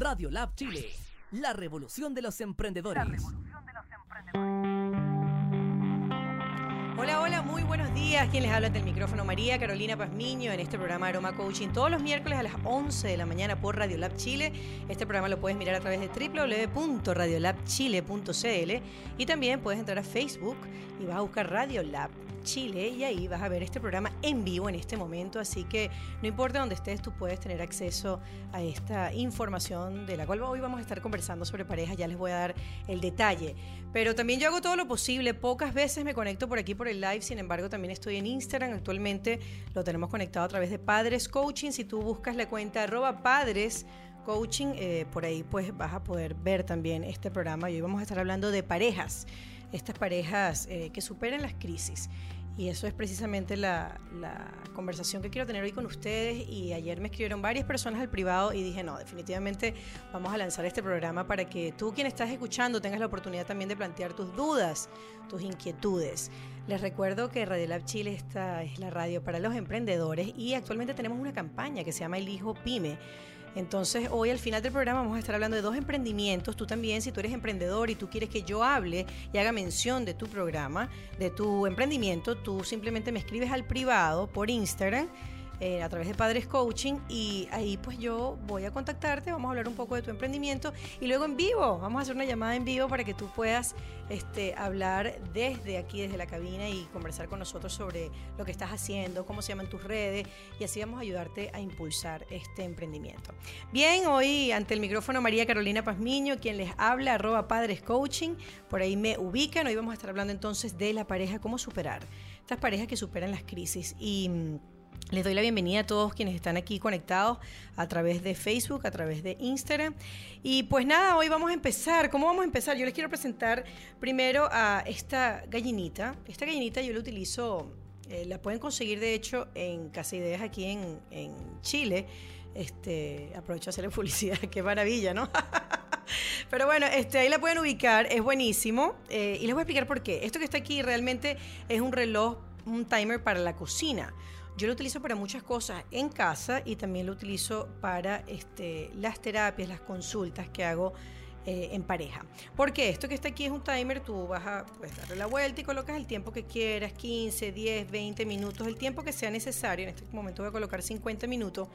Radio Lab Chile, la revolución de los emprendedores. Hola, hola, muy buenos días. Quien les habla del micrófono? María Carolina Pazmiño en este programa Aroma Coaching todos los miércoles a las 11 de la mañana por Radio Lab Chile. Este programa lo puedes mirar a través de www.radiolabchile.cl y también puedes entrar a Facebook y vas a buscar Radio Lab Chile y ahí vas a ver este programa en vivo en este momento, así que no importa dónde estés, tú puedes tener acceso a esta información de la cual hoy vamos a estar conversando sobre pareja, ya les voy a dar el detalle. Pero también yo hago todo lo posible, pocas veces me conecto por aquí por el live, sin embargo también estoy en Instagram, actualmente lo tenemos conectado a través de Padres Coaching, si tú buscas la cuenta arroba padres coaching, eh, por ahí pues vas a poder ver también este programa y hoy vamos a estar hablando de parejas estas parejas eh, que superan las crisis. Y eso es precisamente la, conversación que quiero tener hoy con ustedes. Y ayer me escribieron varias personas al privado y dije, no, definitivamente vamos a lanzar este programa para que tú, quien estás escuchando, tengas la oportunidad también de plantear tus dudas, tus inquietudes. Les recuerdo que Radio Lab Chile esta es la radio para los emprendedores y actualmente tenemos una campaña que se llama El Hijo Pyme entonces, hoy al final del programa vamos a estar hablando de dos emprendimientos. Tú también, si tú eres emprendedor y tú quieres que yo hable y haga mención de tu programa, de tu emprendimiento, tú simplemente me escribes al privado por Instagram eh, a través de Padres Coaching y ahí pues yo voy a contactarte, vamos a hablar un poco de tu emprendimiento y luego en vivo, vamos a hacer una llamada en vivo para que tú puedas este, hablar desde aquí, desde la cabina y conversar con nosotros sobre lo que estás haciendo, cómo se llaman tus redes y así vamos a ayudarte a impulsar este emprendimiento. Bien, hoy ante el micrófono María Carolina Pazmiño, quien les habla, arroba Padres Coaching, por ahí me ubican, hoy vamos a estar hablando entonces de la pareja, cómo superar, estas parejas que superan las crisis. Y mm, les doy la bienvenida a todos quienes están aquí conectados a través de Facebook, a través de Instagram. Y pues nada, hoy vamos a empezar. ¿Cómo vamos a empezar? Yo les quiero presentar primero a esta gallinita. Esta gallinita yo la utilizo, eh, la pueden conseguir de hecho en Casa Ideas aquí en, Chile. Este, aprovecho a hacerle publicidad, qué maravilla, ¿no? Pero bueno, este, ahí la pueden ubicar, es buenísimo. Eh, y les voy a explicar por qué. Esto que está aquí realmente es un reloj, un timer para la cocina. Yo lo utilizo para muchas cosas en casa y también lo utilizo para este, las terapias, las consultas que hago eh, en pareja. Porque esto que está aquí es un timer, tú vas a pues, darle la vuelta y colocas el tiempo que quieras, 15, 10, 20 minutos, el tiempo que sea necesario. En este momento voy a colocar 50 minutos.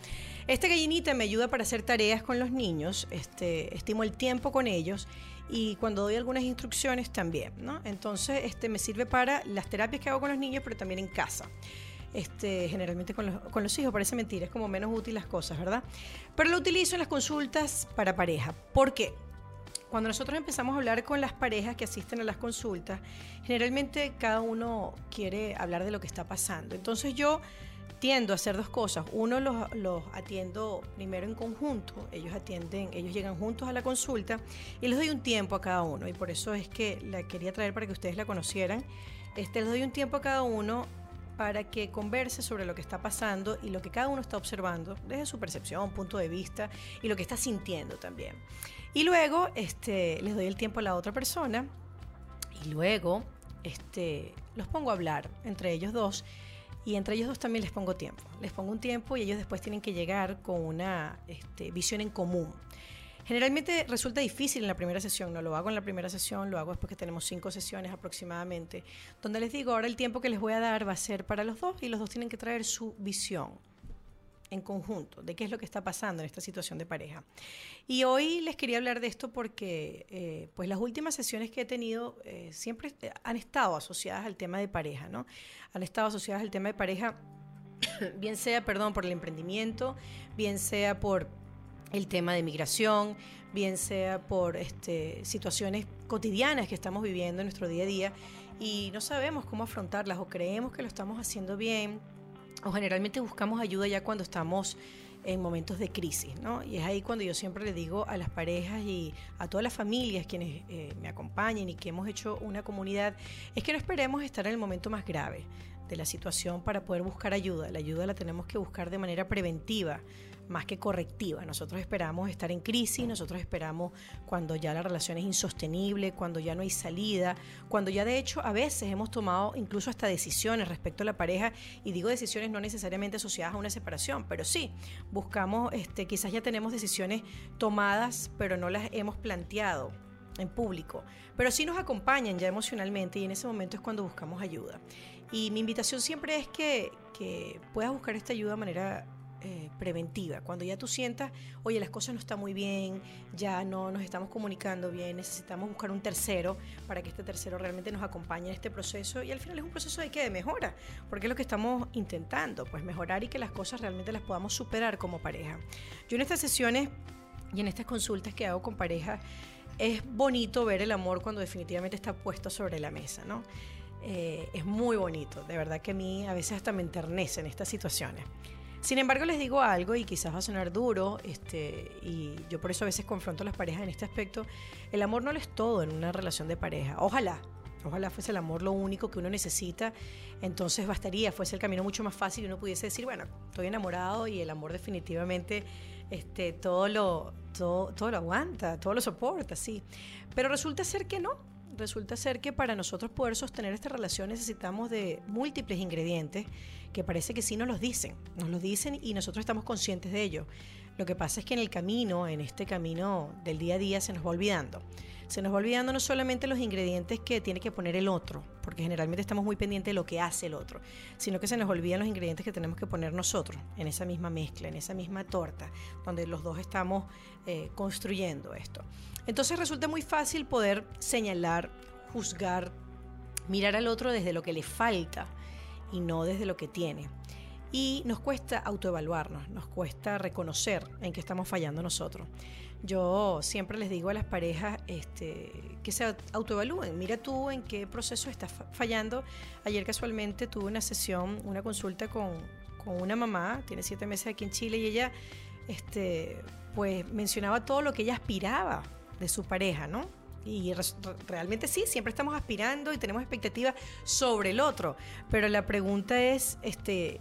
Esta gallinita me ayuda para hacer tareas con los niños, este, estimo el tiempo con ellos y cuando doy algunas instrucciones también. Entonces, este me sirve para las terapias que hago con los niños, pero también en casa este, generalmente con los, hijos, parece mentira, es como menos útil las cosas, ¿verdad? Pero lo utilizo en las consultas para pareja. ¿Por qué? Cuando nosotros empezamos a hablar con las parejas que asisten a las consultas, generalmente cada uno quiere hablar de lo que está pasando. Entonces yo tiendo a hacer dos cosas. Uno los, los, atiendo primero en conjunto, ellos atienden, ellos llegan juntos a la consulta y les doy un tiempo a cada uno. Y por eso es que la quería traer para que ustedes la conocieran. Este, les doy un tiempo a cada uno para que converse sobre lo que está pasando y lo que cada uno está observando desde su percepción, punto de vista y lo que está sintiendo también. Y luego este, les doy el tiempo a la otra persona y luego este, los pongo a hablar entre ellos dos y entre ellos dos también les pongo tiempo. Les pongo un tiempo y ellos después tienen que llegar con una este, visión en común. Generalmente resulta difícil en la primera sesión, no lo hago en la primera sesión, lo hago después que tenemos cinco sesiones aproximadamente, donde les digo, ahora el tiempo que les voy a dar va a ser para los dos y los dos tienen que traer su visión en conjunto de qué es lo que está pasando en esta situación de pareja. Y hoy les quería hablar de esto porque eh, pues las últimas sesiones que he tenido eh, siempre han estado asociadas al tema de pareja, ¿no? Han estado asociadas al tema de pareja, bien sea, perdón, por el emprendimiento, bien sea por el tema de migración, bien sea por este, situaciones cotidianas que estamos viviendo en nuestro día a día y no sabemos cómo afrontarlas o creemos que lo estamos haciendo bien o generalmente buscamos ayuda ya cuando estamos en momentos de crisis, ¿no? Y es ahí cuando yo siempre le digo a las parejas y a todas las familias quienes eh, me acompañen y que hemos hecho una comunidad, es que no esperemos estar en el momento más grave de la situación para poder buscar ayuda. La ayuda la tenemos que buscar de manera preventiva más que correctiva. Nosotros esperamos estar en crisis, nosotros esperamos cuando ya la relación es insostenible, cuando ya no hay salida, cuando ya de hecho a veces hemos tomado incluso hasta decisiones respecto a la pareja, y digo decisiones no necesariamente asociadas a una separación, pero sí, buscamos, este, quizás ya tenemos decisiones tomadas, pero no las hemos planteado en público, pero sí nos acompañan ya emocionalmente y en ese momento es cuando buscamos ayuda. Y mi invitación siempre es que, que puedas buscar esta ayuda de manera eh, preventiva. Cuando ya tú sientas, oye, las cosas no están muy bien, ya no nos estamos comunicando bien, necesitamos buscar un tercero para que este tercero realmente nos acompañe en este proceso y al final es un proceso de, ¿qué? de mejora, porque es lo que estamos intentando, pues mejorar y que las cosas realmente las podamos superar como pareja. Yo en estas sesiones y en estas consultas que hago con pareja, es bonito ver el amor cuando definitivamente está puesto sobre la mesa, ¿no? Eh, es muy bonito, de verdad que a mí a veces hasta me enternece en estas situaciones. Sin embargo, les digo algo y quizás va a sonar duro, este, y yo por eso a veces confronto a las parejas en este aspecto. El amor no lo es todo en una relación de pareja. Ojalá, ojalá fuese el amor lo único que uno necesita, entonces bastaría, fuese el camino mucho más fácil y uno pudiese decir, bueno, estoy enamorado y el amor definitivamente este, todo, lo, todo, todo lo aguanta, todo lo soporta, sí. Pero resulta ser que no, resulta ser que para nosotros poder sostener esta relación necesitamos de múltiples ingredientes que parece que sí nos los dicen, nos los dicen y nosotros estamos conscientes de ello. Lo que pasa es que en el camino, en este camino del día a día, se nos va olvidando. Se nos va olvidando no solamente los ingredientes que tiene que poner el otro, porque generalmente estamos muy pendientes de lo que hace el otro, sino que se nos olvidan los ingredientes que tenemos que poner nosotros en esa misma mezcla, en esa misma torta, donde los dos estamos eh, construyendo esto. Entonces resulta muy fácil poder señalar, juzgar, mirar al otro desde lo que le falta y no desde lo que tiene. Y nos cuesta autoevaluarnos, nos cuesta reconocer en qué estamos fallando nosotros. Yo siempre les digo a las parejas este, que se autoevalúen. Mira tú en qué proceso estás fallando. Ayer casualmente tuve una sesión, una consulta con, una mamá, tiene siete meses aquí en Chile, y ella este, pues mencionaba todo lo que ella aspiraba de su pareja, ¿no? Y realmente sí, siempre estamos aspirando y tenemos expectativas sobre el otro. Pero la pregunta es, este,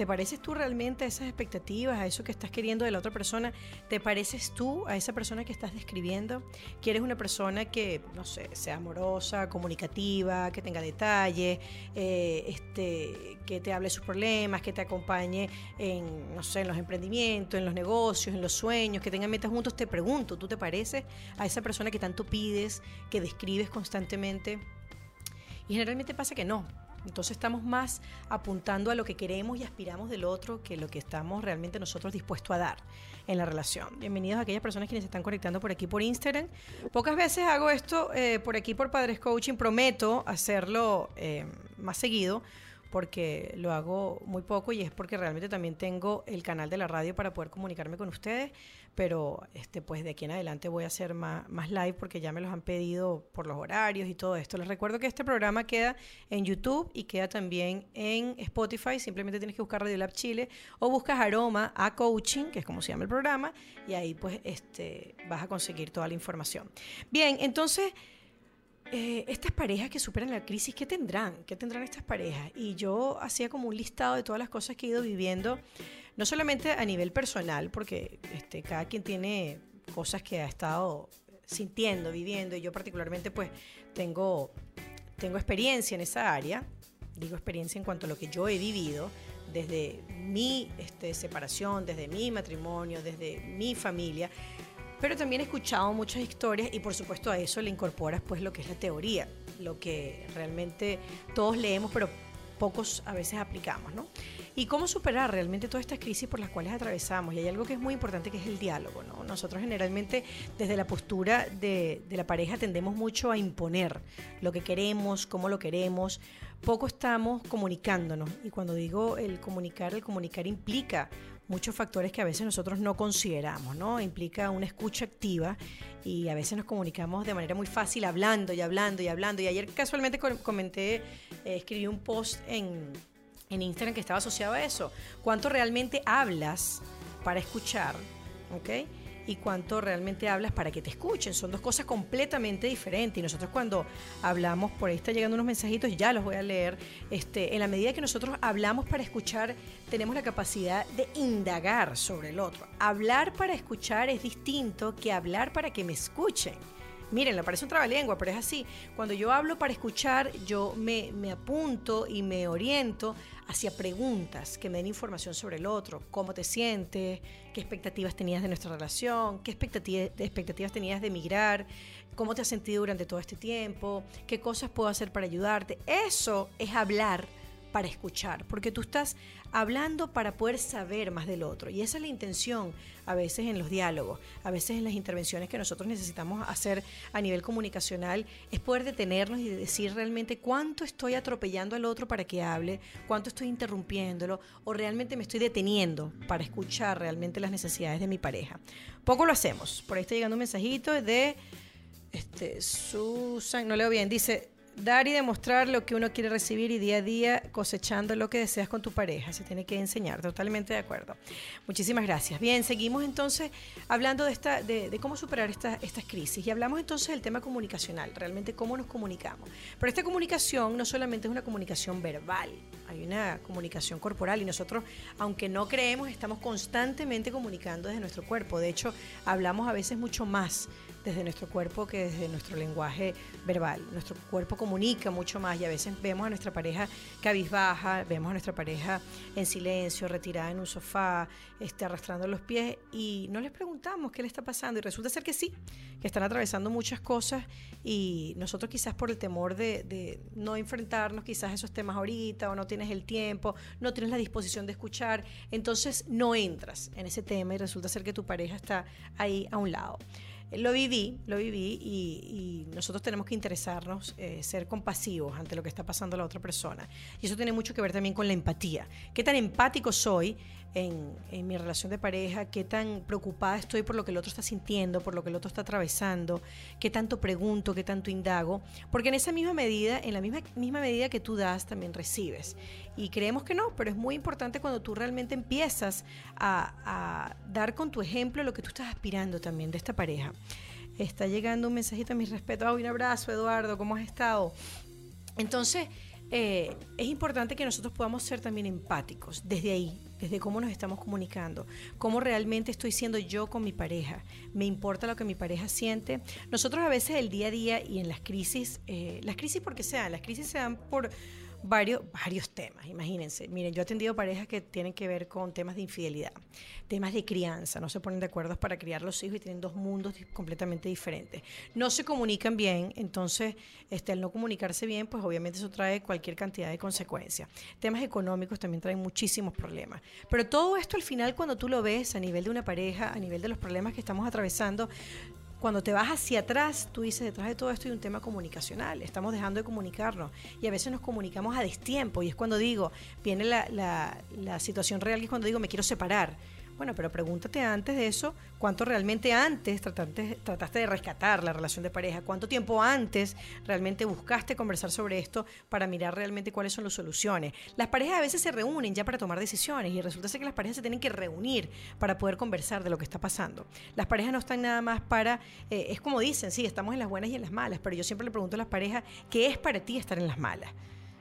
¿Te pareces tú realmente a esas expectativas, a eso que estás queriendo de la otra persona? ¿Te pareces tú a esa persona que estás describiendo? ¿Quieres una persona que, no sé, sea amorosa, comunicativa, que tenga detalles, eh, este, que te hable sus problemas, que te acompañe en, no sé, en los emprendimientos, en los negocios, en los sueños, que tengan metas juntos? Te pregunto, ¿tú te pareces a esa persona que tanto pides, que describes constantemente? Y generalmente pasa que no, entonces estamos más apuntando a lo que queremos y aspiramos del otro que lo que estamos realmente nosotros dispuestos a dar en la relación. Bienvenidos a aquellas personas quienes se están conectando por aquí por Instagram. Pocas veces hago esto eh, por aquí por Padres Coaching. Prometo hacerlo eh, más seguido porque lo hago muy poco y es porque realmente también tengo el canal de la radio para poder comunicarme con ustedes, pero este pues de aquí en adelante voy a hacer más, más live porque ya me los han pedido por los horarios y todo esto. Les recuerdo que este programa queda en YouTube y queda también en Spotify, simplemente tienes que buscar Radio Lab Chile o buscas Aroma a Coaching, que es como se llama el programa, y ahí pues este vas a conseguir toda la información. Bien, entonces eh, estas parejas que superan la crisis, ¿qué tendrán? ¿Qué tendrán estas parejas? Y yo hacía como un listado de todas las cosas que he ido viviendo, no solamente a nivel personal, porque este, cada quien tiene cosas que ha estado sintiendo, viviendo, y yo particularmente pues tengo, tengo experiencia en esa área, digo experiencia en cuanto a lo que yo he vivido, desde mi este, separación, desde mi matrimonio, desde mi familia, pero también he escuchado muchas historias y por supuesto a eso le incorporas pues lo que es la teoría, lo que realmente todos leemos pero pocos a veces aplicamos, ¿no? Y cómo superar realmente todas estas crisis por las cuales atravesamos. Y hay algo que es muy importante que es el diálogo, ¿no? Nosotros generalmente desde la postura de, de la pareja tendemos mucho a imponer lo que queremos, cómo lo queremos. Poco estamos comunicándonos. Y cuando digo el comunicar, el comunicar implica muchos factores que a veces nosotros no consideramos, ¿no? Implica una escucha activa y a veces nos comunicamos de manera muy fácil hablando y hablando y hablando. Y ayer casualmente comenté, eh, escribí un post en, en Instagram que estaba asociado a eso. ¿Cuánto realmente hablas para escuchar? ¿Ok? Y cuánto realmente hablas para que te escuchen. Son dos cosas completamente diferentes. Y nosotros cuando hablamos, por ahí está llegando unos mensajitos, ya los voy a leer. Este, en la medida que nosotros hablamos para escuchar, tenemos la capacidad de indagar sobre el otro. Hablar para escuchar es distinto que hablar para que me escuchen. Miren, le parece un trabalengua, pero es así. Cuando yo hablo para escuchar, yo me, me, apunto y me oriento hacia preguntas que me den información sobre el otro. ¿Cómo te sientes? ¿Qué expectativas tenías de nuestra relación? ¿Qué expectativas, expectativas tenías de emigrar? ¿Cómo te has sentido durante todo este tiempo? ¿Qué cosas puedo hacer para ayudarte? Eso es hablar para escuchar, porque tú estás hablando para poder saber más del otro. Y esa es la intención a veces en los diálogos, a veces en las intervenciones que nosotros necesitamos hacer a nivel comunicacional, es poder detenernos y decir realmente cuánto estoy atropellando al otro para que hable, cuánto estoy interrumpiéndolo o realmente me estoy deteniendo para escuchar realmente las necesidades de mi pareja. Poco lo hacemos. Por ahí está llegando un mensajito de este, Susan, no leo bien, dice, Dar y demostrar lo que uno quiere recibir y día a día cosechando lo que deseas con tu pareja. Se tiene que enseñar, totalmente de acuerdo. Muchísimas gracias. Bien, seguimos entonces hablando de, esta, de, cómo superar estas crisis. Y hablamos entonces del tema comunicacional, realmente cómo nos comunicamos. Pero esta comunicación no solamente es una comunicación verbal, hay una comunicación corporal y nosotros, aunque no creemos, estamos constantemente comunicando desde nuestro cuerpo. De hecho, hablamos a veces mucho más desde nuestro cuerpo que desde nuestro lenguaje verbal. Nuestro cuerpo comunica mucho más y a veces vemos a nuestra pareja cabizbaja, vemos a nuestra pareja en silencio, retirada en un sofá, este, arrastrando los pies y no les preguntamos qué le está pasando y resulta ser que sí, que están atravesando muchas cosas y nosotros quizás por el temor de, de no enfrentarnos quizás a esos temas ahorita o no tienes el tiempo, no tienes la disposición de escuchar, entonces no entras en ese tema y resulta ser que tu pareja está ahí a un lado. Lo viví, lo viví y, nosotros tenemos que interesarnos, eh, ser compasivos ante lo que está pasando a la otra persona. Y eso tiene mucho que ver también con la empatía. ¿Qué tan empático soy en, mi relación de pareja, qué tan preocupada estoy por lo que el otro está sintiendo, por lo que el otro está atravesando, qué tanto pregunto, qué tanto indago, porque en esa misma medida, en la misma, misma medida que tú das, también recibes. Y creemos que no, pero es muy importante cuando tú realmente empiezas a, dar con tu ejemplo lo que tú estás aspirando también de esta pareja. Está llegando un mensajito a mi respeto. Oh, un abrazo, Eduardo, ¿cómo has estado? Entonces, eh, es importante que nosotros podamos ser también empáticos desde ahí, desde cómo nos estamos comunicando, cómo realmente estoy siendo yo con mi pareja, me importa lo que mi pareja siente. Nosotros a veces el día a día y en las crisis, eh, las crisis porque sean, las crisis se dan por varios, varios temas, imagínense. Miren, yo he atendido parejas que tienen que ver con temas de infidelidad, temas de crianza, no se ponen de acuerdo para criar los hijos y tienen dos mundos completamente diferentes. No se comunican bien, entonces este, al no comunicarse bien, pues obviamente eso trae cualquier cantidad de consecuencias. Temas económicos también traen muchísimos problemas. Pero todo esto al final cuando tú lo ves a nivel de una pareja, a nivel de los problemas que estamos atravesando, cuando te vas hacia atrás, tú dices, detrás de todo esto hay un tema comunicacional, estamos dejando de comunicarnos y a veces nos comunicamos a destiempo y es cuando digo, viene la, la, la situación real y es cuando digo, me quiero separar bueno, pero pregúntate antes de eso, ¿cuánto realmente antes trataste, trataste de rescatar la relación de pareja? ¿Cuánto tiempo antes realmente buscaste conversar sobre esto para mirar realmente cuáles son las soluciones? Las parejas a veces se reúnen ya para tomar decisiones y resulta ser que las parejas se tienen que reunir para poder conversar de lo que está pasando. Las parejas no están nada más para, eh, es como dicen, sí, estamos en las buenas y en las malas, pero yo siempre le pregunto a las parejas, ¿qué es para ti estar en las malas?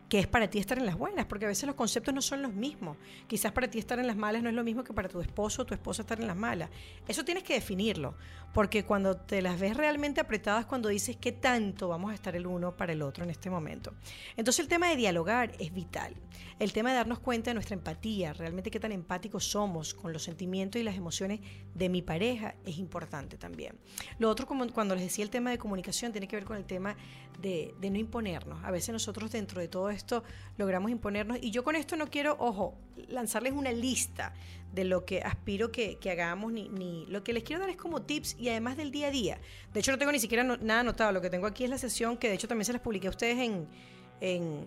Que es para ti estar en las buenas, porque a veces los conceptos no son los mismos. Quizás para ti estar en las malas no es lo mismo que para tu esposo o tu esposa estar en las malas. Eso tienes que definirlo, porque cuando te las ves realmente apretadas, cuando dices qué tanto vamos a estar el uno para el otro en este momento. Entonces el tema de dialogar es vital. El tema de darnos cuenta de nuestra empatía, realmente qué tan empáticos somos con los sentimientos y las emociones de mi pareja es importante también. Lo otro, como cuando les decía el tema de comunicación, tiene que ver con el tema de, de no imponernos. A veces nosotros dentro de todo esto logramos imponernos y yo con esto no quiero, ojo, lanzarles una lista de lo que aspiro que, hagamos, ni, ni, lo que les quiero dar es como tips y además del día a día. De hecho, no tengo ni siquiera nada anotado. Lo que tengo aquí es la sesión que de hecho también se las publiqué a ustedes en, en,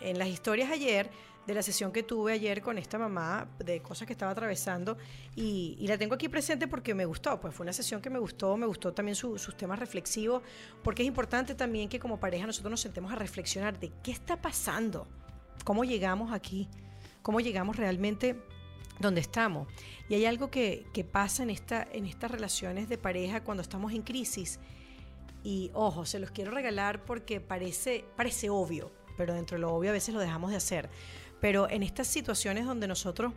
en las historias ayer de la sesión que tuve ayer con esta mamá, de cosas que estaba atravesando, y, la tengo aquí presente porque me gustó, pues fue una sesión que me gustó, me gustó también sus temas reflexivos, porque es importante también que como pareja nosotros nos sentemos a reflexionar de qué está pasando, cómo llegamos aquí, cómo llegamos realmente donde estamos. Y hay algo que, pasa en, esta, en estas relaciones de pareja cuando estamos en crisis. Y ojo, se los quiero regalar porque parece, parece obvio, pero dentro de lo obvio a veces lo dejamos de hacer. Pero en estas situaciones donde nosotros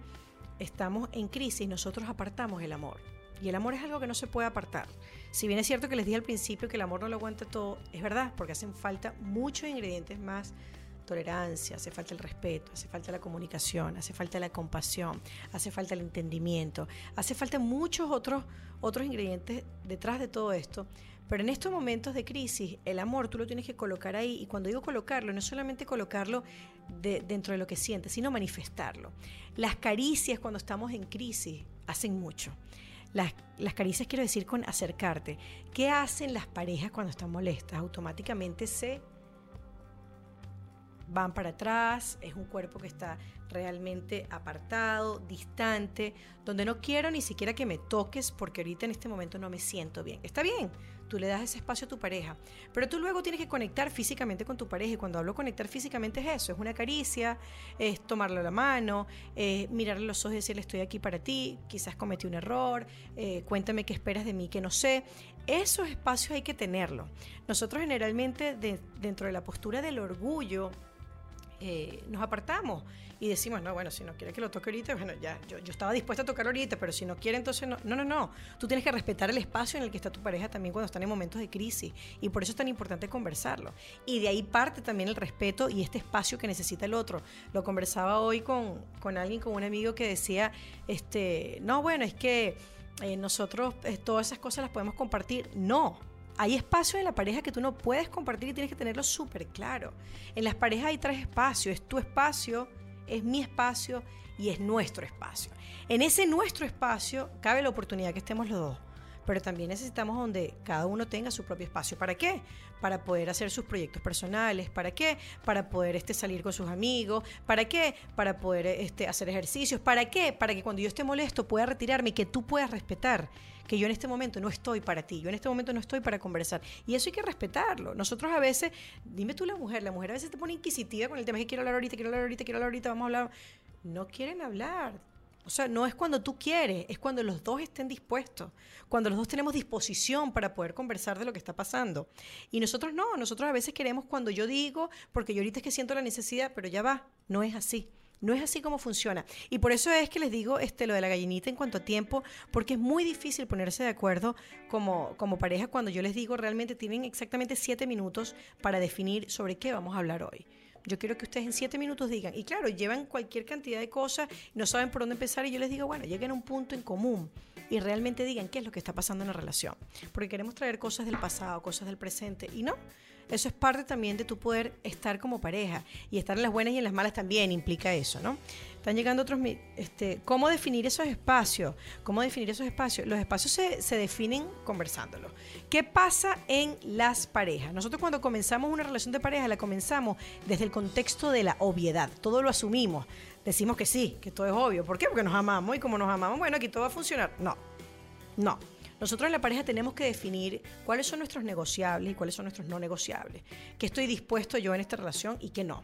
estamos en crisis, nosotros apartamos el amor. Y el amor es algo que no se puede apartar. Si bien es cierto que les dije al principio que el amor no lo aguanta todo, es verdad, porque hacen falta muchos ingredientes más tolerancia, hace falta el respeto, hace falta la comunicación, hace falta la compasión, hace falta el entendimiento, hace falta muchos otros, otros ingredientes detrás de todo esto. Pero en estos momentos de crisis, el amor tú lo tienes que colocar ahí. Y cuando digo colocarlo, no es solamente colocarlo dentro de lo que sientes, sino manifestarlo. Las caricias cuando estamos en crisis hacen mucho. Las, las, caricias quiero decir con acercarte. ¿Qué hacen las parejas cuando están molestas? Automáticamente se van para atrás, es un cuerpo que está realmente apartado, distante, donde no quiero ni siquiera que me toques porque ahorita en este momento no me siento bien. Está bien, tú le das ese espacio a tu pareja, pero tú luego tienes que conectar físicamente con tu pareja y cuando hablo conectar físicamente es eso, es una caricia, es tomarle la mano, mirarle los ojos y decirle estoy aquí para ti, quizás cometí un error, eh, cuéntame qué esperas de mí que no sé. Esos espacios hay que tenerlos. Nosotros generalmente dentro de la postura del orgullo, eh, nos apartamos y decimos, no, bueno, si no quiere que lo toque ahorita, bueno, ya, yo, yo estaba dispuesta a tocar ahorita, pero si no quiere, entonces no. No, no, no. Tú tienes que respetar el espacio en el que está tu pareja también cuando están en momentos de crisis. Y por eso es tan importante conversarlo. Y de ahí parte también el respeto y este espacio que necesita el otro. Lo conversaba hoy con, con alguien, con un amigo que decía, este, no, bueno, es que eh, nosotros eh, todas esas cosas las podemos compartir. No, hay espacios en la pareja que tú no puedes compartir y tienes que tenerlo súper claro. En las parejas hay tres espacios. Es tu espacio, es mi espacio y es nuestro espacio. En ese nuestro espacio cabe la oportunidad que estemos los dos. Pero también necesitamos donde cada uno tenga su propio espacio. ¿Para qué? Para poder hacer sus proyectos personales. ¿Para qué? Para poder este, salir con sus amigos. ¿Para qué? Para poder este, hacer ejercicios. ¿Para qué? Para que cuando yo esté molesto pueda retirarme y que tú puedas respetar que yo en este momento no estoy para ti, yo en este momento no estoy para conversar. Y eso hay que respetarlo. Nosotros a veces, dime tú la mujer, la mujer a veces te pone inquisitiva con el tema que quiero hablar ahorita, quiero hablar ahorita, quiero hablar ahorita, vamos a hablar. No quieren hablar. O sea, no es cuando tú quieres, es cuando los dos estén dispuestos, cuando los dos tenemos disposición para poder conversar de lo que está pasando. Y nosotros no, nosotros a veces queremos cuando yo digo, porque yo ahorita es que siento la necesidad, pero ya va, no es así. No es así como funciona. Y por eso es que les digo este, lo de la gallinita en cuanto a tiempo, porque es muy difícil ponerse de acuerdo como, como pareja cuando yo les digo realmente tienen exactamente siete minutos para definir sobre qué vamos a hablar hoy. Yo quiero que ustedes en siete minutos digan, y claro, llevan cualquier cantidad de cosas, no saben por dónde empezar, y yo les digo, bueno, lleguen a un punto en común y realmente digan qué es lo que está pasando en la relación. Porque queremos traer cosas del pasado, cosas del presente, y no, eso es parte también de tu poder estar como pareja y estar en las buenas y en las malas también implica eso, ¿no? Están llegando otros, este, ¿cómo definir esos espacios? ¿Cómo definir esos espacios? Los espacios se, se definen conversándolo. ¿Qué pasa en las parejas? Nosotros cuando comenzamos una relación de pareja la comenzamos desde el contexto de la obviedad, todo lo asumimos, decimos que sí, que todo es obvio. ¿Por qué? Porque nos amamos y como nos amamos, bueno, aquí todo va a funcionar. No, no. Nosotros en la pareja tenemos que definir cuáles son nuestros negociables y cuáles son nuestros no negociables. ¿Qué estoy dispuesto yo en esta relación y qué no?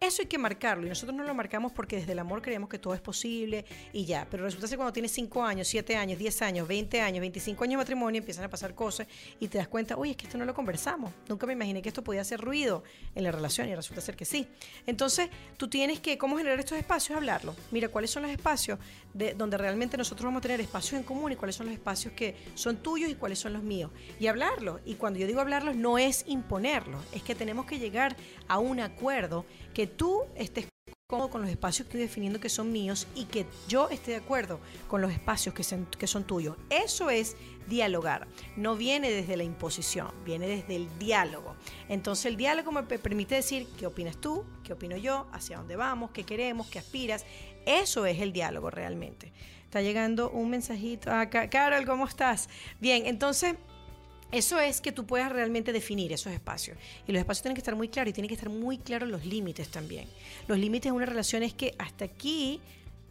Eso hay que marcarlo y nosotros no lo marcamos porque desde el amor creemos que todo es posible y ya. Pero resulta que cuando tienes 5 años, 7 años, 10 años, 20 años, 25 años de matrimonio, empiezan a pasar cosas y te das cuenta, oye, es que esto no lo conversamos. Nunca me imaginé que esto podía hacer ruido en la relación y resulta ser que sí. Entonces, tú tienes que, ¿cómo generar estos espacios? Hablarlo. Mira, ¿cuáles son los espacios de, donde realmente nosotros vamos a tener espacios en común y cuáles son los espacios que son tuyos y cuáles son los míos? Y hablarlo. Y cuando yo digo hablarlos, no es imponerlo, es que tenemos que llegar a un acuerdo que tú estés cómodo con los espacios que estoy definiendo que son míos y que yo esté de acuerdo con los espacios que son, que son tuyos. Eso es dialogar. No viene desde la imposición, viene desde el diálogo. Entonces el diálogo me permite decir qué opinas tú, qué opino yo, hacia dónde vamos, qué queremos, qué aspiras. Eso es el diálogo realmente. Está llegando un mensajito acá. Carol, ¿cómo estás? Bien, entonces eso es que tú puedas realmente definir esos espacios. Y los espacios tienen que estar muy claros y tienen que estar muy claros los límites también. Los límites de una relación es que hasta aquí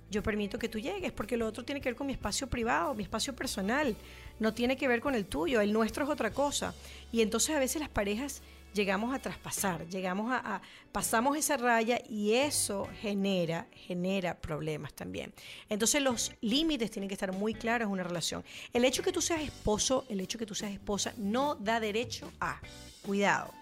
yo permito que tú llegues, porque lo otro tiene que ver con mi espacio privado, mi espacio personal, no tiene que ver con el tuyo, el nuestro es otra cosa. Y entonces a veces las parejas llegamos a traspasar, llegamos a, pasamos esa raya y eso genera, genera problemas también. Entonces los límites tienen que estar muy claros en una relación. El hecho que tú seas esposo, el hecho que tú seas esposa, no da derecho a, cuidado,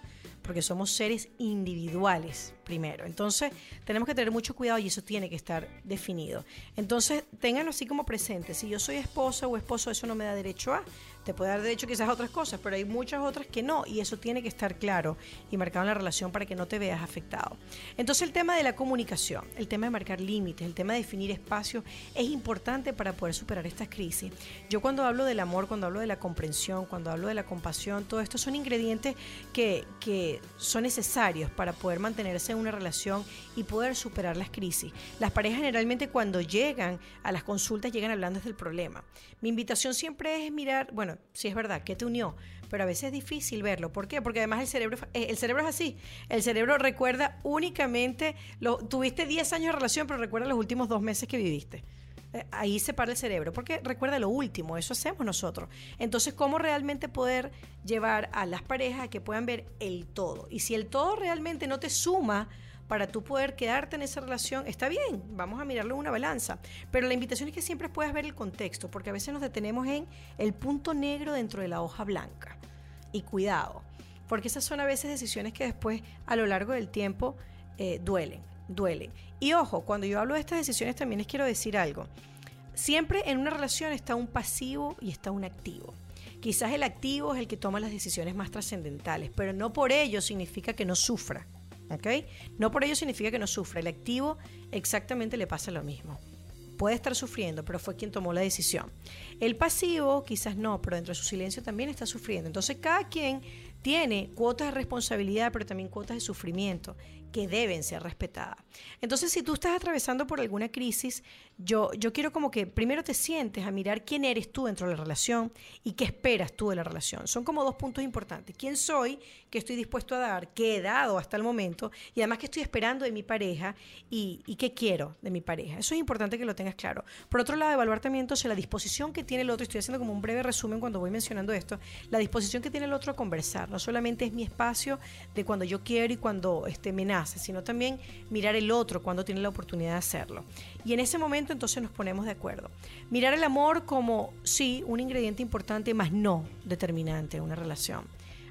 porque somos seres individuales primero. Entonces, tenemos que tener mucho cuidado y eso tiene que estar definido. Entonces, ténganlo así como presente. Si yo soy esposa o esposo, eso no me da derecho a. Te puede dar derecho quizás otras cosas, pero hay muchas otras que no. Y eso tiene que estar claro y marcado en la relación para que no te veas afectado. Entonces, el tema de la comunicación, el tema de marcar límites, el tema de definir espacios es importante para poder superar estas crisis. Yo cuando hablo del amor, cuando hablo de la comprensión, cuando hablo de la compasión, todo esto son ingredientes que, que son necesarios para poder mantenerse una relación y poder superar las crisis. Las parejas generalmente cuando llegan a las consultas llegan hablando del problema. Mi invitación siempre es mirar, bueno, si es verdad, ¿qué te unió? Pero a veces es difícil verlo. ¿Por qué? Porque además el cerebro, eh, el cerebro es así. El cerebro recuerda únicamente, lo, tuviste 10 años de relación, pero recuerda los últimos dos meses que viviste eh, ahí se para el cerebro, porque recuerda lo último, eso hacemos nosotros. Entonces, ¿cómo realmente poder llevar a las parejas a que puedan ver el todo? Y si el todo realmente no te suma para tú poder quedarte en esa relación, está bien, vamos a mirarlo en una balanza. Pero la invitación es que siempre puedas ver el contexto, porque a veces nos detenemos en el punto negro dentro de la hoja blanca. Y cuidado, porque esas son a veces decisiones que después, a lo largo del tiempo, eh, duelen, duelen. Y ojo, cuando yo hablo de estas decisiones también les quiero decir algo. Siempre en una relación está un pasivo y está un activo. Quizás el activo es el que toma las decisiones más trascendentales, pero no por ello significa que no sufra. No por ello significa que no sufra. El activo exactamente le pasa lo mismo. Puede estar sufriendo, pero fue quien tomó la decisión. El pasivo quizás no, pero dentro de su silencio también está sufriendo. Entonces cada quien tiene cuotas de responsabilidad, pero también cuotas de sufrimiento que deben ser respetadas. Entonces, si tú estás atravesando por alguna crisis, yo, yo quiero como que primero te sientes a mirar quién eres tú dentro de la relación y qué esperas tú de la relación. Son como dos puntos importantes. ¿Quién soy? ¿Qué estoy dispuesto a dar? ¿Qué he dado hasta el momento? Y además, ¿qué estoy esperando de mi pareja? ¿Y, qué quiero de mi pareja? Eso es importante que lo tengas claro. Por otro lado, evaluar también entonces la disposición que tiene el otro. Estoy haciendo como un breve resumen cuando voy mencionando esto. La disposición que tiene el otro a conversar. No solamente es mi espacio de cuando yo quiero y cuando este, me nace, sino también mirar el otro cuando tiene la oportunidad de hacerlo. Y en ese momento entonces nos ponemos de acuerdo. Mirar el amor como, sí, un ingrediente importante, más no determinante en una relación.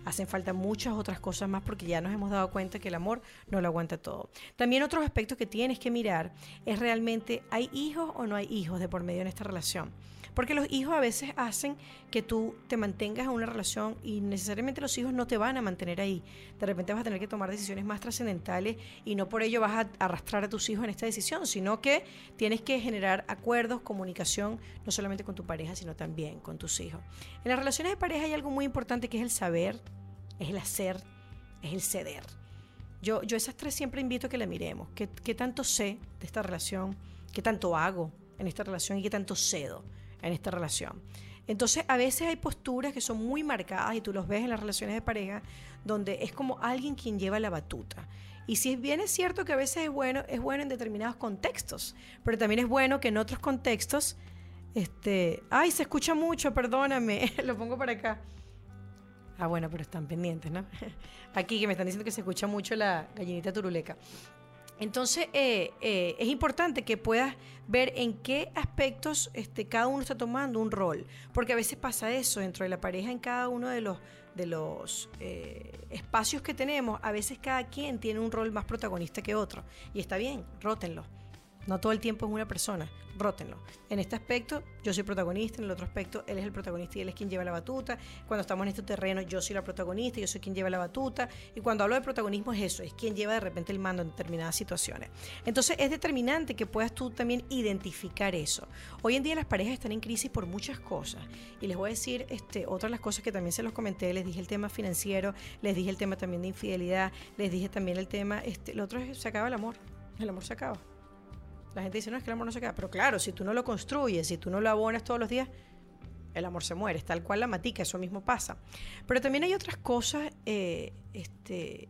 Hacen falta muchas otras cosas más porque ya nos hemos dado cuenta que el amor no lo aguanta todo. También otros aspectos que tienes que mirar es realmente, ¿hay hijos o no hay hijos de por medio en esta relación? Porque los hijos a veces hacen que tú te mantengas en una relación y necesariamente los hijos no te van a mantener ahí. De repente vas a tener que tomar decisiones más trascendentales y no por ello vas a arrastrar a tus hijos en esta decisión, sino que tienes que generar acuerdos, comunicación, no solamente con tu pareja, sino también con tus hijos. En las relaciones de pareja hay algo muy importante que es el saber, es el hacer, es el ceder. Yo, yo esas tres siempre invito a que la miremos. ¿Qué, ¿Qué tanto sé de esta relación? ¿Qué tanto hago en esta relación y qué tanto cedo? En esta relación. Entonces, a veces hay posturas que son muy marcadas y tú los ves en las relaciones de pareja, donde es como alguien quien lleva la batuta. Y si bien es cierto que a veces es bueno, es bueno en determinados contextos, pero también es bueno que en otros contextos, este, ay, se escucha mucho, perdóname, lo pongo para acá. Ah, bueno, pero están pendientes, ¿no? Aquí que me están diciendo que se escucha mucho la gallinita turuleca. Entonces, eh, eh, es importante que puedas ver en qué aspectos este, cada uno está tomando un rol, porque a veces pasa eso dentro de la pareja, en cada uno de los, de los eh, espacios que tenemos, a veces cada quien tiene un rol más protagonista que otro, y está bien, rótenlo. No todo el tiempo es una persona, rótenlo. En este aspecto, yo soy protagonista, en el otro aspecto, él es el protagonista y él es quien lleva la batuta. Cuando estamos en este terreno, yo soy la protagonista, yo soy quien lleva la batuta. Y cuando hablo de protagonismo es eso, es quien lleva de repente el mando en determinadas situaciones. Entonces es determinante que puedas tú también identificar eso. Hoy en día las parejas están en crisis por muchas cosas. Y les voy a decir este, otras las cosas que también se los comenté, les dije el tema financiero, les dije el tema también de infidelidad, les dije también el tema, este, lo otro es se acaba el amor. El amor se acaba. La gente dice, no, es que el amor no se queda. Pero claro, si tú no lo construyes, si tú no lo abonas todos los días, el amor se muere. Es tal cual la matica, eso mismo pasa. Pero también hay otras cosas eh, este,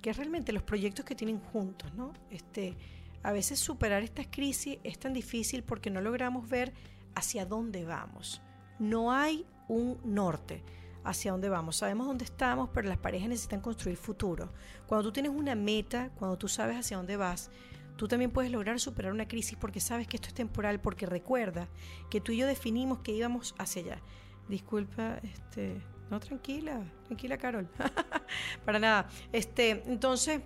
que realmente los proyectos que tienen juntos, ¿no? Este, a veces superar estas crisis es tan difícil porque no logramos ver hacia dónde vamos. No hay un norte. hacia dónde vamos. Sabemos dónde estamos, pero las parejas necesitan construir futuro. Cuando tú tienes una meta, cuando tú sabes hacia dónde vas, tú también puedes lograr superar una crisis porque sabes que esto es temporal, porque recuerda que tú y yo definimos que íbamos hacia allá. Disculpa, este, no, tranquila, tranquila, Carol. Para nada. Este, entonces,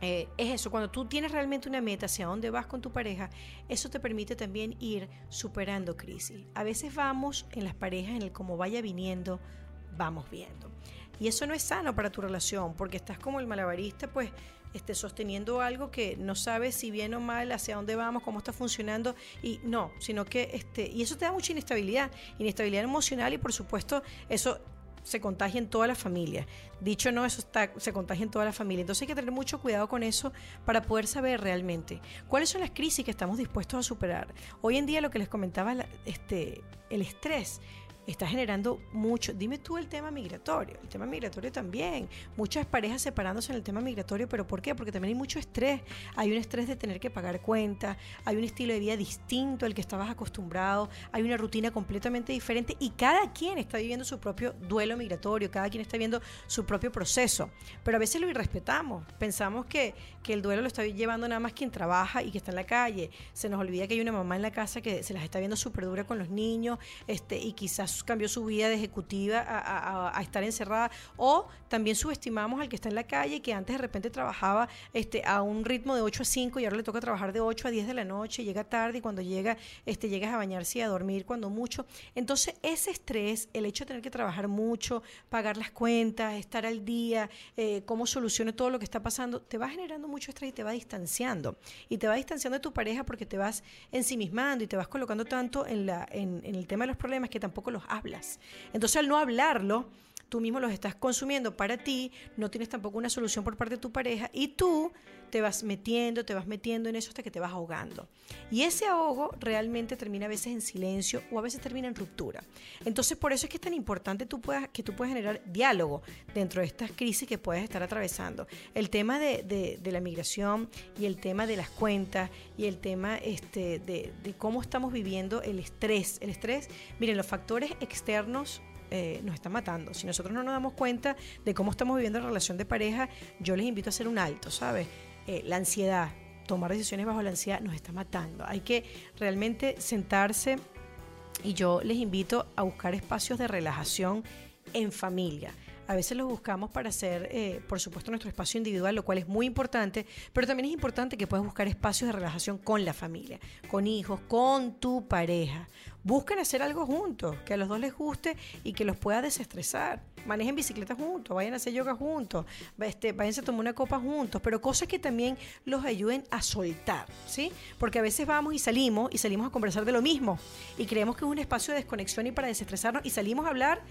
eh, es eso, cuando tú tienes realmente una meta hacia dónde vas con tu pareja, eso te permite también ir superando crisis. A veces vamos en las parejas, en el cómo vaya viniendo, vamos viendo. Y eso no es sano para tu relación, porque estás como el malabarista, pues este, sosteniendo algo que no sabes si bien o mal, hacia dónde vamos, cómo está funcionando, y no, sino que, este, y eso te da mucha inestabilidad, inestabilidad emocional y por supuesto eso se contagia en toda la familia. Dicho no, eso está, se contagia en toda la familia. Entonces hay que tener mucho cuidado con eso para poder saber realmente cuáles son las crisis que estamos dispuestos a superar. Hoy en día lo que les comentaba, este, el estrés está generando mucho. Dime tú el tema migratorio. El tema migratorio también. Muchas parejas separándose en el tema migratorio, pero ¿por qué? Porque también hay mucho estrés. Hay un estrés de tener que pagar cuentas, hay un estilo de vida distinto al que estabas acostumbrado, hay una rutina completamente diferente y cada quien está viviendo su propio duelo migratorio, cada quien está viviendo su propio proceso. Pero a veces lo irrespetamos. Pensamos que, que el duelo lo está llevando nada más quien trabaja y que está en la calle. Se nos olvida que hay una mamá en la casa que se las está viendo súper dura con los niños este, y quizás cambió su vida de ejecutiva a, estar encerrada, o también subestimamos al que está en la calle, que antes de repente trabajaba este, a un ritmo de 8 a 5 y ahora le toca trabajar de 8 a 10 de la noche, llega tarde y cuando llega, este, llegas a bañarse y a dormir cuando mucho. Entonces, ese estrés, el hecho de tener que trabajar mucho, pagar las cuentas, estar al día, eh, cómo solucione todo lo que está pasando, te va generando mucho estrés y te va distanciando. Y te va distanciando de tu pareja porque te vas ensimismando y te vas colocando tanto en, la, en, en el tema de los problemas que tampoco los hablas. Entonces al no hablarlo, tú mismo los estás consumiendo para ti, no tienes tampoco una solución por parte de tu pareja y tú te vas metiendo, te vas metiendo en eso hasta que te vas ahogando. Y ese ahogo realmente termina a veces en silencio o a veces termina en ruptura. Entonces por eso es que es tan importante que tú puedas generar diálogo dentro de estas crisis que puedes estar atravesando. El tema de, la migración y el tema de las cuentas y el tema este, de, de cómo estamos viviendo el estrés. El estrés, miren, los factores externos eh, nos está matando. Si nosotros no nos damos cuenta de cómo estamos viviendo la relación de pareja, yo les invito a hacer un alto, ¿sabes? Eh, la ansiedad, tomar decisiones bajo la ansiedad nos está matando. Hay que realmente sentarse y yo les invito a buscar espacios de relajación en familia. A veces los buscamos para hacer, eh, por supuesto, nuestro espacio individual, lo cual es muy importante, pero también es importante que puedas buscar espacios de relajación con la familia, con hijos, con tu pareja busquen hacer algo juntos, que a los dos les guste y que los pueda desestresar. Manejen bicicleta juntos, vayan a hacer yoga juntos, este, váyanse a tomar una copa juntos, pero cosas que también los ayuden a soltar, ¿sí? Porque a veces vamos y salimos y salimos a conversar de lo mismo y creemos que es un espacio de desconexión y para desestresarnos y salimos a hablar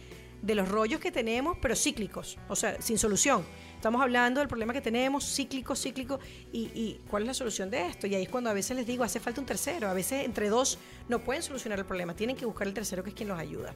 de los rollos que tenemos, pero cíclicos, o sea, sin solución. Estamos hablando del problema que tenemos, cíclico, cíclico, y, cuál es la solución de esto. Y ahí es cuando a veces les digo, hace falta un tercero. A veces entre dos no pueden solucionar el problema, tienen que buscar el tercero que es quien los ayuda.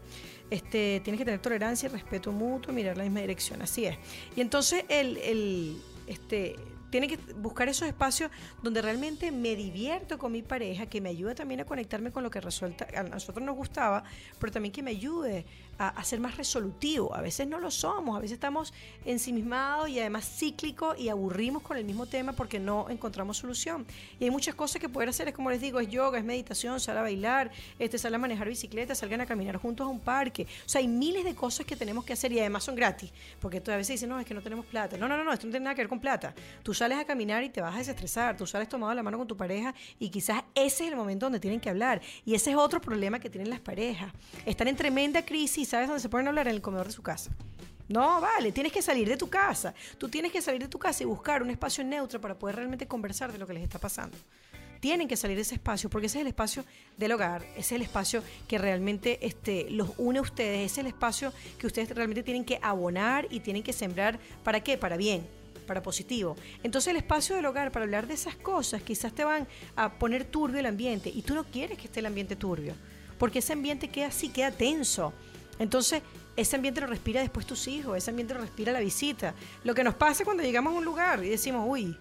Este, tienes que tener tolerancia, respeto mutuo, mirar la misma dirección, así es. Y entonces el, el este, tiene que buscar esos espacios donde realmente me divierto con mi pareja, que me ayude también a conectarme con lo que resuelta, a nosotros nos gustaba, pero también que me ayude a, ser más resolutivo. A veces no lo somos, a veces estamos ensimismados y además cíclicos y aburrimos con el mismo tema porque no encontramos solución. Y hay muchas cosas que poder hacer, es como les digo, es yoga, es meditación, sal a bailar, este, sal a manejar bicicleta, salgan a caminar juntos a un parque. O sea, hay miles de cosas que tenemos que hacer y además son gratis, porque a veces dicen, no, es que no tenemos plata. No, no, no, no esto no tiene nada que ver con plata. Tú sales a caminar y te vas a desestresar, tú sales tomado la mano con tu pareja y quizás ese es el momento donde tienen que hablar. Y ese es otro problema que tienen las parejas. Están en tremenda crisis, ¿sabes dónde se ponen a hablar? En el comedor de su casa. No, vale, tienes que salir de tu casa. Tú tienes que salir de tu casa y buscar un espacio neutro para poder realmente conversar de lo que les está pasando. Tienen que salir de ese espacio porque ese es el espacio del hogar, ese es el espacio que realmente este, los une a ustedes, ese es el espacio que ustedes realmente tienen que abonar y tienen que sembrar. ¿Para qué? Para bien para positivo. Entonces el espacio del hogar para hablar de esas cosas quizás te van a poner turbio el ambiente y tú no quieres que esté el ambiente turbio, porque ese ambiente queda así, queda tenso. Entonces ese ambiente lo respira después tus hijos, ese ambiente lo respira la visita. Lo que nos pasa cuando llegamos a un lugar y decimos, uy,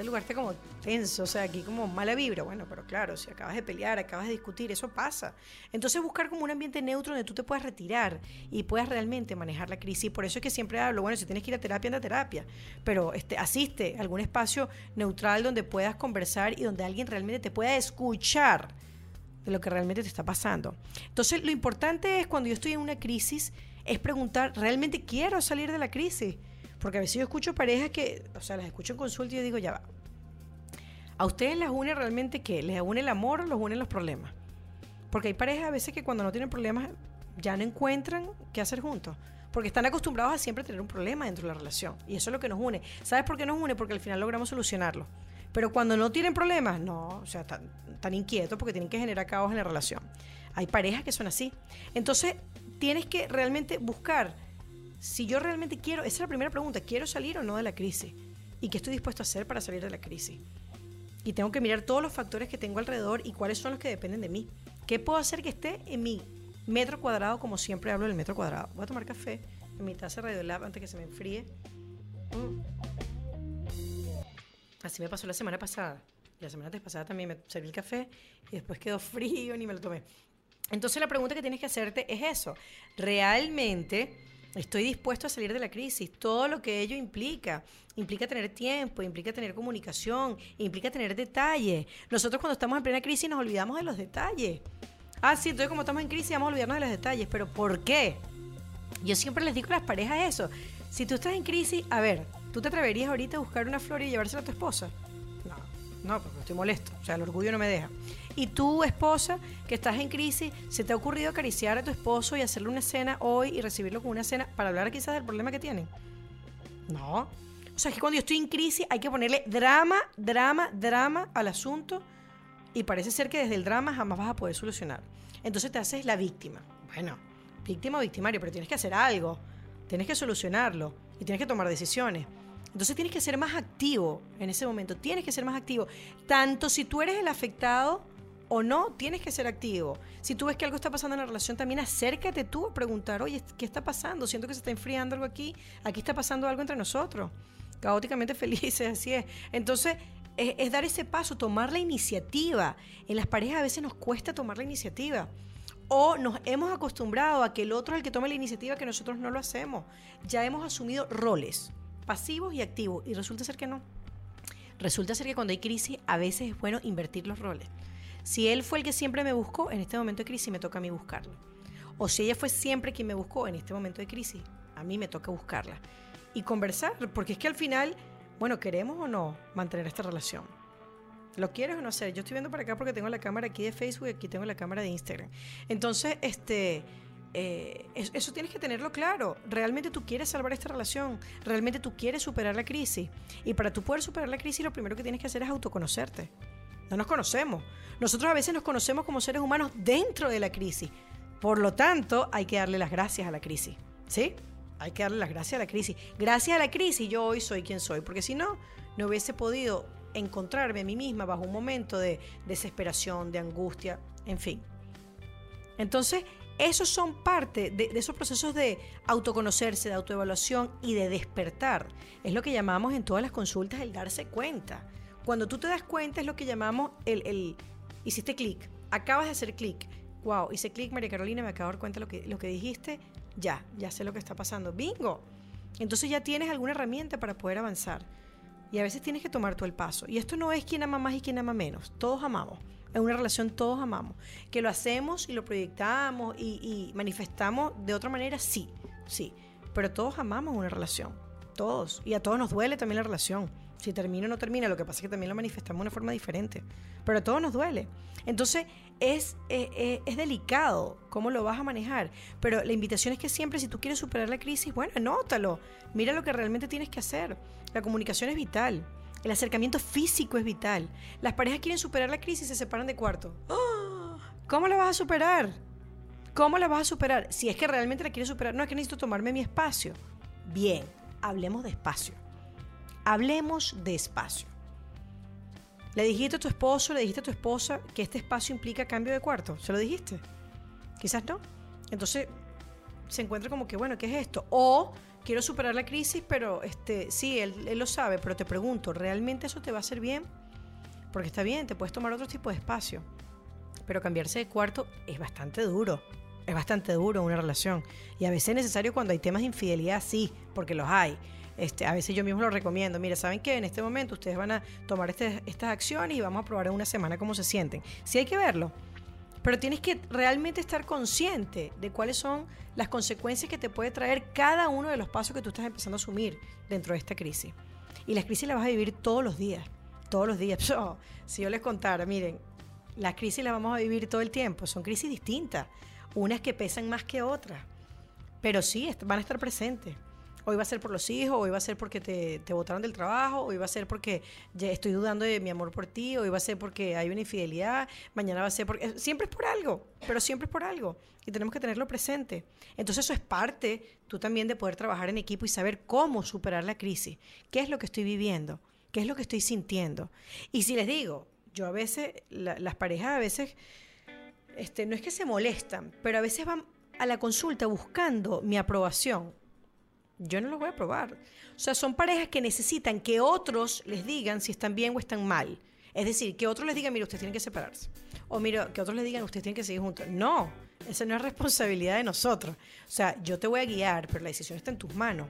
este lugar está como tenso, o sea, aquí como mala vibra. Bueno, pero claro, si acabas de pelear, acabas de discutir, eso pasa. Entonces buscar como un ambiente neutro donde tú te puedas retirar y puedas realmente manejar la crisis. Por eso es que siempre hablo, bueno, si tienes que ir a terapia, anda a terapia, pero este, asiste a algún espacio neutral donde puedas conversar y donde alguien realmente te pueda escuchar de lo que realmente te está pasando. Entonces, lo importante es cuando yo estoy en una crisis, es preguntar, ¿realmente quiero salir de la crisis? Porque a veces yo escucho parejas que, o sea, las escucho en consulta y yo digo, ya va. ¿A ustedes les une realmente qué? ¿Les une el amor o los unen los problemas? Porque hay parejas a veces que cuando no tienen problemas ya no encuentran qué hacer juntos. Porque están acostumbrados a siempre tener un problema dentro de la relación. Y eso es lo que nos une. ¿Sabes por qué nos une? Porque al final logramos solucionarlo. Pero cuando no tienen problemas, no, o sea, están, tan inquietos porque tienen que generar caos en la relación. Hay parejas que son así. Entonces, tienes que realmente buscar si yo realmente quiero, esa es la primera pregunta, ¿quiero salir o no de la crisis? ¿Y qué estoy dispuesto a hacer para salir de la crisis? Y tengo que mirar todos los factores que tengo alrededor y cuáles son los que dependen de mí. ¿Qué puedo hacer que esté en mi metro cuadrado, como siempre hablo del metro cuadrado? Voy a tomar café en mi taza Radiolab antes que se me enfríe. Mm. Así me pasó la semana pasada. La semana pasada también me serví el café y después quedó frío ni me lo tomé. Entonces la pregunta que tienes que hacerte es eso. ¿Realmente Estoy dispuesto a salir de la crisis, todo lo que ello implica. Implica tener tiempo, implica tener comunicación, implica tener detalles. Nosotros cuando estamos en plena crisis nos olvidamos de los detalles. Ah, sí, entonces como estamos en crisis vamos a olvidarnos de los detalles, pero ¿por qué? Yo siempre les digo a las parejas eso. Si tú estás en crisis, a ver, ¿tú te atreverías ahorita a buscar una flor y llevársela a tu esposa? No, no, porque estoy molesto. O sea, el orgullo no me deja. Y tú, esposa, que estás en crisis, ¿se te ha ocurrido acariciar a tu esposo y hacerle una cena hoy y recibirlo con una cena para hablar quizás del problema que tienen? No. O sea, es que cuando yo estoy en crisis hay que ponerle drama, drama, drama al asunto y parece ser que desde el drama jamás vas a poder solucionar. Entonces te haces la víctima. Bueno, víctima o victimario, pero tienes que hacer algo, tienes que solucionarlo y tienes que tomar decisiones. Entonces tienes que ser más activo en ese momento, tienes que ser más activo. Tanto si tú eres el afectado o no, tienes que ser activo. Si tú ves que algo está pasando en la relación, también acércate tú a preguntar, oye, ¿qué está pasando? Siento que se está enfriando algo aquí, aquí está pasando algo entre nosotros. Caóticamente felices, así es. Entonces, es, dar ese paso, tomar la iniciativa. En las parejas a veces nos cuesta tomar la iniciativa. O nos hemos acostumbrado a que el otro es el que tome la iniciativa que nosotros no lo hacemos. Ya hemos asumido roles pasivos y activos y resulta ser que no. Resulta ser que cuando hay crisis a veces es bueno invertir los roles. Si él fue el que siempre me buscó, en este momento de crisis me toca a mí buscarlo. O si ella fue siempre quien me buscó, en este momento de crisis, a mí me toca buscarla. Y conversar, porque es que al final, bueno, ¿queremos o no mantener esta relación? ¿Lo quieres o no sé? Yo estoy viendo por acá porque tengo la cámara aquí de Facebook y aquí tengo la cámara de Instagram. Entonces, este, eh, eso tienes que tenerlo claro. Realmente tú quieres salvar esta relación, realmente tú quieres superar la crisis. Y para tú poder superar la crisis, lo primero que tienes que hacer es autoconocerte. No nos conocemos. Nosotros a veces nos conocemos como seres humanos dentro de la crisis. Por lo tanto, hay que darle las gracias a la crisis. ¿Sí? Hay que darle las gracias a la crisis. Gracias a la crisis yo hoy soy quien soy, porque si no, no hubiese podido encontrarme a mí misma bajo un momento de desesperación, de angustia, en fin. Entonces, esos son parte de, esos procesos de autoconocerse, de autoevaluación y de despertar. Es lo que llamamos en todas las consultas el darse cuenta. Cuando tú te das cuenta es lo que llamamos el, el hiciste clic, acabas de hacer clic. Wow, hice clic, María Carolina, me acabo de dar cuenta lo que, lo que dijiste, ya, ya sé lo que está pasando. Bingo. Entonces ya tienes alguna herramienta para poder avanzar. Y a veces tienes que tomar tú el paso. Y esto no es quién ama más y quién ama menos. Todos amamos. En una relación todos amamos. Que lo hacemos y lo proyectamos y, manifestamos de otra manera, sí, sí. Pero todos amamos una relación. Todos. Y a todos nos duele también la relación. Si termina o no termina, lo que pasa es que también lo manifestamos de una forma diferente. Pero a todos nos duele. Entonces, es, eh, es delicado cómo lo vas a manejar. Pero la invitación es que siempre, si tú quieres superar la crisis, bueno, anótalo. Mira lo que realmente tienes que hacer. La comunicación es vital. El acercamiento físico es vital. Las parejas quieren superar la crisis y se separan de cuarto. ¡Ah! ¿Cómo la vas a superar? ¿Cómo la vas a superar? Si es que realmente la quieres superar, no es que necesito tomarme mi espacio. Bien, hablemos de espacio. Hablemos de espacio. ¿Le dijiste a tu esposo, le dijiste a tu esposa que este espacio implica cambio de cuarto? ¿Se lo dijiste? Quizás no. Entonces, se encuentra como que, bueno, ¿qué es esto? O quiero superar la crisis, pero este, sí, él, él lo sabe, pero te pregunto, ¿realmente eso te va a hacer bien? Porque está bien, te puedes tomar otro tipo de espacio, pero cambiarse de cuarto es bastante duro. Es bastante duro una relación. Y a veces es necesario cuando hay temas de infidelidad, sí, porque los hay. Este, a veces yo mismo lo recomiendo. Mira, ¿saben qué? En este momento ustedes van a tomar este, estas acciones y vamos a probar en una semana cómo se sienten. Sí hay que verlo. Pero tienes que realmente estar consciente de cuáles son las consecuencias que te puede traer cada uno de los pasos que tú estás empezando a asumir dentro de esta crisis. Y las crisis las vas a vivir todos los días. Todos los días. si yo les contara, miren, las crisis las vamos a vivir todo el tiempo. Son crisis distintas. Unas que pesan más que otras. Pero sí, van a estar presentes. Hoy va a ser por los hijos, hoy va a ser porque te, te botaron del trabajo, hoy va a ser porque estoy dudando de mi amor por ti, hoy va a ser porque hay una infidelidad, mañana va a ser porque... Eh, siempre es por algo, pero siempre es por algo. Y tenemos que tenerlo presente. Entonces eso es parte tú también de poder trabajar en equipo y saber cómo superar la crisis. ¿Qué es lo que estoy viviendo? ¿Qué es lo que estoy sintiendo? Y si les digo, yo a veces, las parejas a veces, este, no es que se molestan, pero a veces van a la consulta buscando mi aprobación yo no lo voy a probar. O sea, son parejas que necesitan que otros les digan si están bien o están mal. Es decir, que otros les digan, mira, ustedes tienen que separarse. O mira, que otros les digan, ustedes tienen que seguir juntos. No, esa no es responsabilidad de nosotros. O sea, yo te voy a guiar, pero la decisión está en tus manos.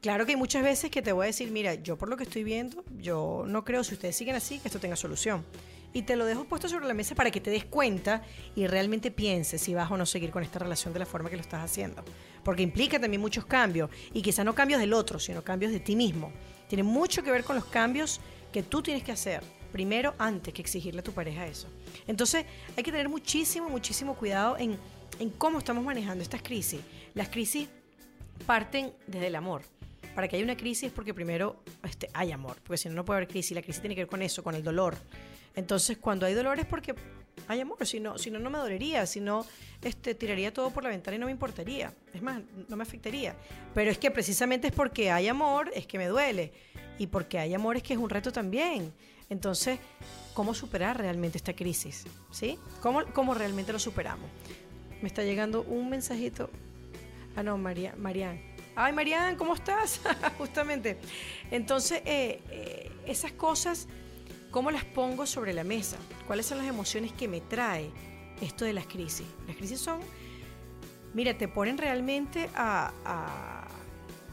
Claro que hay muchas veces que te voy a decir, mira, yo por lo que estoy viendo, yo no creo, si ustedes siguen así, que esto tenga solución y te lo dejo puesto sobre la mesa para que te des cuenta y realmente pienses si vas o no seguir con esta relación de la forma que lo estás haciendo. Porque implica también muchos cambios y quizá no cambios del otro, sino cambios de ti mismo. Tiene mucho que ver con los cambios que tú tienes que hacer primero antes que exigirle a tu pareja eso. Entonces hay que tener muchísimo, muchísimo cuidado en, en cómo estamos manejando estas crisis. Las crisis parten desde el amor para que haya una crisis es porque primero este, hay amor, porque si no, no puede haber crisis. La crisis tiene que ver con eso, con el dolor. Entonces, cuando hay dolor es porque hay amor, si no, si no, no me dolería, si no, este, tiraría todo por la ventana y no me importaría. Es más, no me afectaría. Pero es que precisamente es porque hay amor, es que me duele. Y porque hay amor es que es un reto también. Entonces, ¿cómo superar realmente esta crisis? ¿Sí? ¿Cómo, cómo realmente lo superamos? Me está llegando un mensajito. Ah, no, María, Marian. Ay, Marian, ¿cómo estás? Justamente. Entonces, eh, eh, esas cosas ¿Cómo las pongo sobre la mesa? ¿Cuáles son las emociones que me trae esto de las crisis? Las crisis son, mira, te ponen realmente a,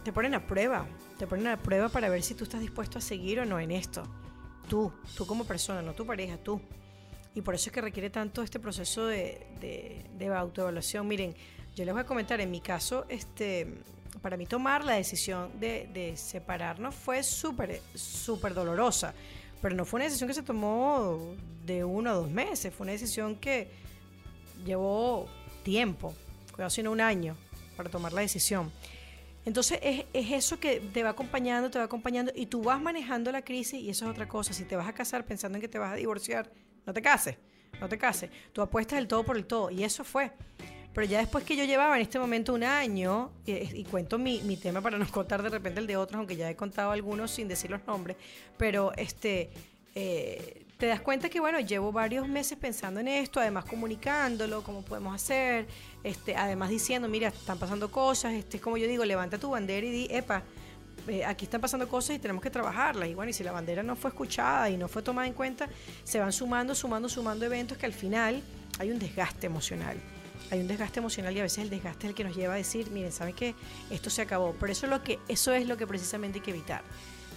te ponen a prueba, te ponen a prueba para ver si tú estás dispuesto a seguir o no en esto. Tú, tú como persona, no tu pareja, tú. Y por eso es que requiere tanto este proceso de, de, de autoevaluación. Miren, yo les voy a comentar, en mi caso, este, para mí tomar la decisión de, de separarnos fue súper, súper dolorosa. Pero no fue una decisión que se tomó de uno o dos meses, fue una decisión que llevó tiempo, cuidado sino un año, para tomar la decisión. Entonces es, es, eso que te va acompañando, te va acompañando y tú vas manejando la crisis y eso es otra cosa. Si te vas a casar pensando en que te vas a divorciar, no te cases, no te cases. Tú apuestas el todo por el todo y eso fue. Pero ya después que yo llevaba en este momento un año, y, cuento mi, mi, tema para no contar de repente el de otros, aunque ya he contado algunos sin decir los nombres, pero este... Eh, te das cuenta que, bueno, llevo varios meses pensando en esto, además comunicándolo, cómo podemos hacer, este, además diciendo, mira, están pasando cosas, este, es como yo digo, levanta tu bandera y di, epa, eh, aquí están pasando cosas y tenemos que trabajarlas. Y bueno, y si la bandera no fue escuchada y no fue tomada en cuenta, se van sumando, sumando, sumando eventos que al final hay un desgaste emocional hay un desgaste emocional y a veces el desgaste es el que nos lleva a decir, miren, ¿saben qué? Esto se acabó. Pero eso es lo que, eso es lo que precisamente hay que evitar,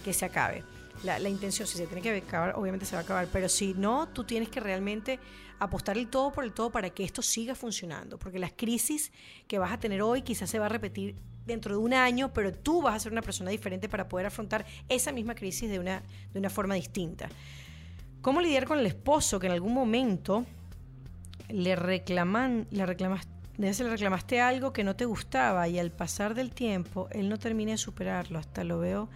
que se acabe. La, intención, si se tiene que acabar, obviamente se va a acabar, pero si no, tú tienes que realmente apostar el todo por el todo para que esto siga funcionando, porque las crisis que vas a tener hoy quizás se va a repetir dentro de un año, pero tú vas a ser una persona diferente para poder afrontar esa misma crisis de una, de una forma distinta. ¿Cómo lidiar con el esposo que en algún momento le reclaman, le le reclamaste algo que no te gustaba y al pasar del tiempo él no termina de superarlo, hasta lo veo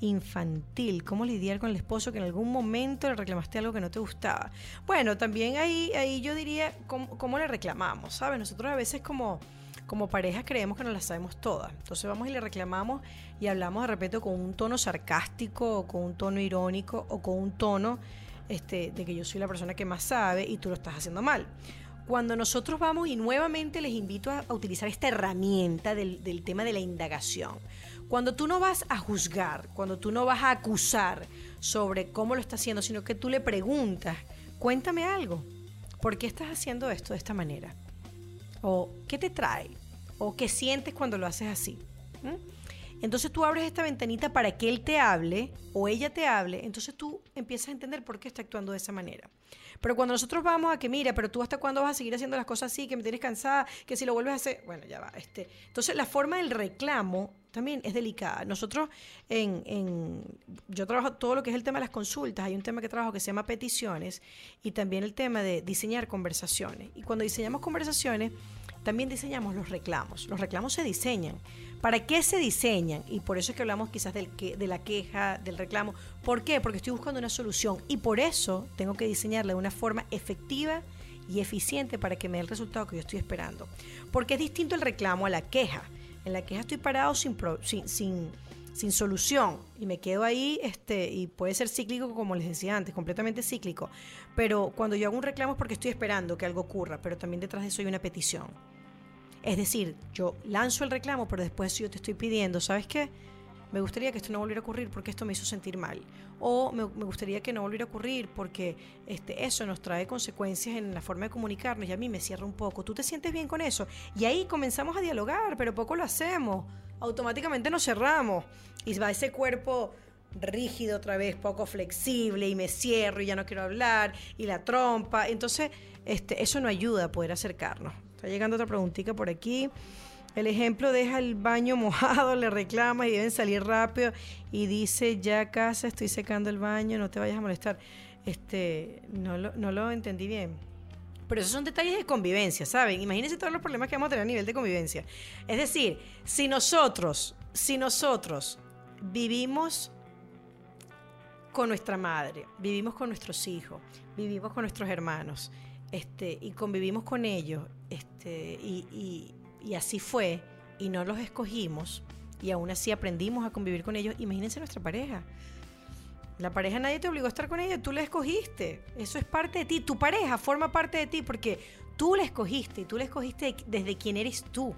infantil, cómo lidiar con el esposo que en algún momento le reclamaste algo que no te gustaba. Bueno, también ahí, ahí yo diría cómo, le reclamamos, ¿sabes? Nosotros a veces como, como pareja creemos que nos la sabemos todas, entonces vamos y le reclamamos y hablamos de repente con un tono sarcástico o con un tono irónico o con un tono este, de que yo soy la persona que más sabe y tú lo estás haciendo mal. cuando nosotros vamos y nuevamente les invito a, utilizar esta herramienta del, del tema de la indagación. Cuando tú no vas a juzgar, cuando tú no vas a acusar sobre cómo lo está haciendo, sino que tú le preguntas, cuéntame algo, ¿por qué estás haciendo esto de esta manera? ¿O qué te trae? ¿O qué sientes cuando lo haces así? ¿Mm? Entonces tú abres esta ventanita para que él te hable o ella te hable, entonces tú empiezas a entender por qué está actuando de esa manera. Pero cuando nosotros vamos a que, mira, pero tú hasta cuándo vas a seguir haciendo las cosas así, que me tienes cansada, que si lo vuelves a hacer, bueno, ya va. Este. Entonces la forma del reclamo también es delicada. Nosotros en, en, yo trabajo todo lo que es el tema de las consultas, hay un tema que trabajo que se llama peticiones y también el tema de diseñar conversaciones. Y cuando diseñamos conversaciones, también diseñamos los reclamos. Los reclamos se diseñan. ¿Para qué se diseñan? Y por eso es que hablamos quizás del que, de la queja, del reclamo. ¿Por qué? Porque estoy buscando una solución y por eso tengo que diseñarla de una forma efectiva y eficiente para que me dé el resultado que yo estoy esperando. Porque es distinto el reclamo a la queja. En la queja estoy parado sin, sin, sin, sin solución y me quedo ahí este, y puede ser cíclico como les decía antes, completamente cíclico. Pero cuando yo hago un reclamo es porque estoy esperando que algo ocurra, pero también detrás de eso hay una petición. Es decir, yo lanzo el reclamo, pero después yo te estoy pidiendo, ¿sabes qué? Me gustaría que esto no volviera a ocurrir porque esto me hizo sentir mal. O me, gustaría que no volviera a ocurrir porque este, eso nos trae consecuencias en la forma de comunicarnos y a mí me cierra un poco. ¿Tú te sientes bien con eso? Y ahí comenzamos a dialogar, pero poco lo hacemos. Automáticamente nos cerramos y va ese cuerpo rígido otra vez, poco flexible y me cierro y ya no quiero hablar y la trompa. Entonces, este, eso no ayuda a poder acercarnos. Está llegando otra preguntita por aquí. El ejemplo deja el baño mojado, le reclama y deben salir rápido y dice, ya casa, estoy secando el baño, no te vayas a molestar. Este, no lo, no lo entendí bien. Pero esos son detalles de convivencia, ¿saben? Imagínense todos los problemas que vamos a tener a nivel de convivencia. Es decir, si nosotros, si nosotros vivimos con nuestra madre, vivimos con nuestros hijos, vivimos con nuestros hermanos, este, y convivimos con ellos, este, y, y, así fue, y no los escogimos, y aún así aprendimos a convivir con ellos, imagínense nuestra pareja. La pareja nadie te obligó a estar con ella, tú la escogiste. Eso es parte de ti. Tu pareja forma parte de ti porque tú la escogiste y tú la escogiste desde quien eres tú.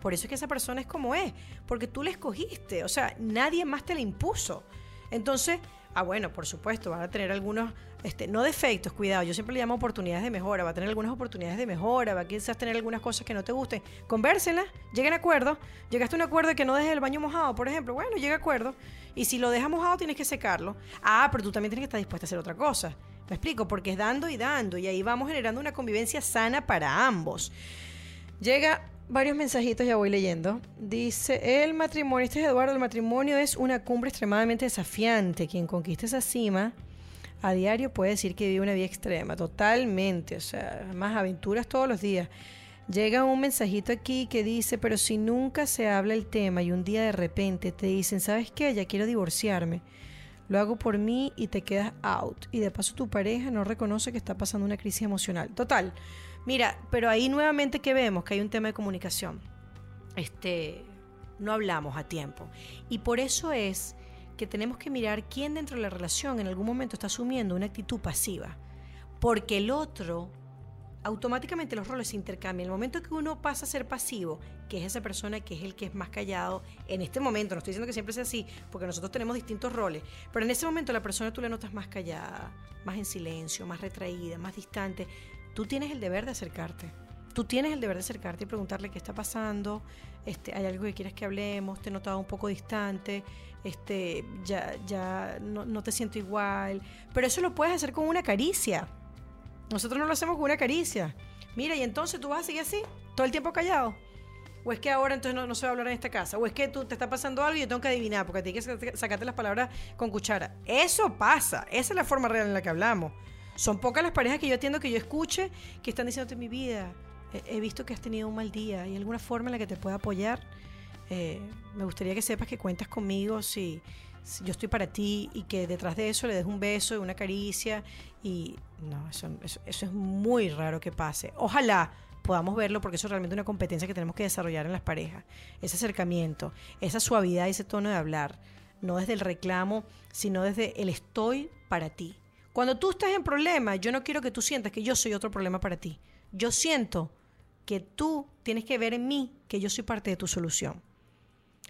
Por eso es que esa persona es como es, porque tú la escogiste. O sea, nadie más te la impuso. Entonces, Ah, bueno, por supuesto, van a tener algunos, este, no defectos, cuidado, yo siempre le llamo oportunidades de mejora, va a tener algunas oportunidades de mejora, va a quizás tener algunas cosas que no te gusten. Convérsenlas, lleguen a acuerdo. Llegaste a un acuerdo de que no dejes el baño mojado, por ejemplo. Bueno, llega a acuerdo. Y si lo dejas mojado, tienes que secarlo. Ah, pero tú también tienes que estar dispuesta a hacer otra cosa. Me explico, porque es dando y dando. Y ahí vamos generando una convivencia sana para ambos. Llega varios mensajitos, ya voy leyendo. Dice, el matrimonio, este es Eduardo, el matrimonio es una cumbre extremadamente desafiante. Quien conquista esa cima a diario puede decir que vive una vida extrema, totalmente, o sea, más aventuras todos los días. Llega un mensajito aquí que dice, pero si nunca se habla el tema y un día de repente te dicen, ¿sabes qué? Ya quiero divorciarme. Lo hago por mí y te quedas out. Y de paso tu pareja no reconoce que está pasando una crisis emocional. Total. Mira, pero ahí nuevamente que vemos que hay un tema de comunicación. Este, no hablamos a tiempo. Y por eso es que tenemos que mirar quién dentro de la relación en algún momento está asumiendo una actitud pasiva. Porque el otro, automáticamente los roles se intercambian. El momento que uno pasa a ser pasivo, que es esa persona que es el que es más callado, en este momento, no estoy diciendo que siempre sea así, porque nosotros tenemos distintos roles, pero en ese momento la persona tú la notas más callada, más en silencio, más retraída, más distante, tú tienes el deber de acercarte. Tú tienes el deber de acercarte y preguntarle qué está pasando, este, hay algo que quieres que hablemos, te he notado un poco distante, este, ya, ya no, no te siento igual. Pero eso lo puedes hacer con una caricia. Nosotros no lo hacemos con una caricia. Mira, y entonces tú vas a seguir así, todo el tiempo callado. O es que ahora entonces no, no, se va a hablar en esta casa. O es que tú te está pasando algo y yo tengo que adivinar porque tienes que sacarte las palabras con cuchara. Eso pasa. Esa es la forma real en la que hablamos. Son pocas las parejas que yo atiendo que yo escuche que están diciéndote mi vida. He, visto que has tenido un mal día. ¿Hay alguna forma en la que te pueda apoyar? Eh, me gustaría que sepas que cuentas conmigo si, yo estoy para ti y que detrás de eso le des un beso, y una caricia. Y no, eso, eso, eso es muy raro que pase. Ojalá podamos verlo porque eso es realmente una competencia que tenemos que desarrollar en las parejas. Ese acercamiento, esa suavidad y ese tono de hablar. No desde el reclamo, sino desde el estoy para ti. Cuando tú estás en problema, yo no quiero que tú sientas que yo soy otro problema para ti. yo siento que tú tienes que ver en mí que yo soy parte de tu solución.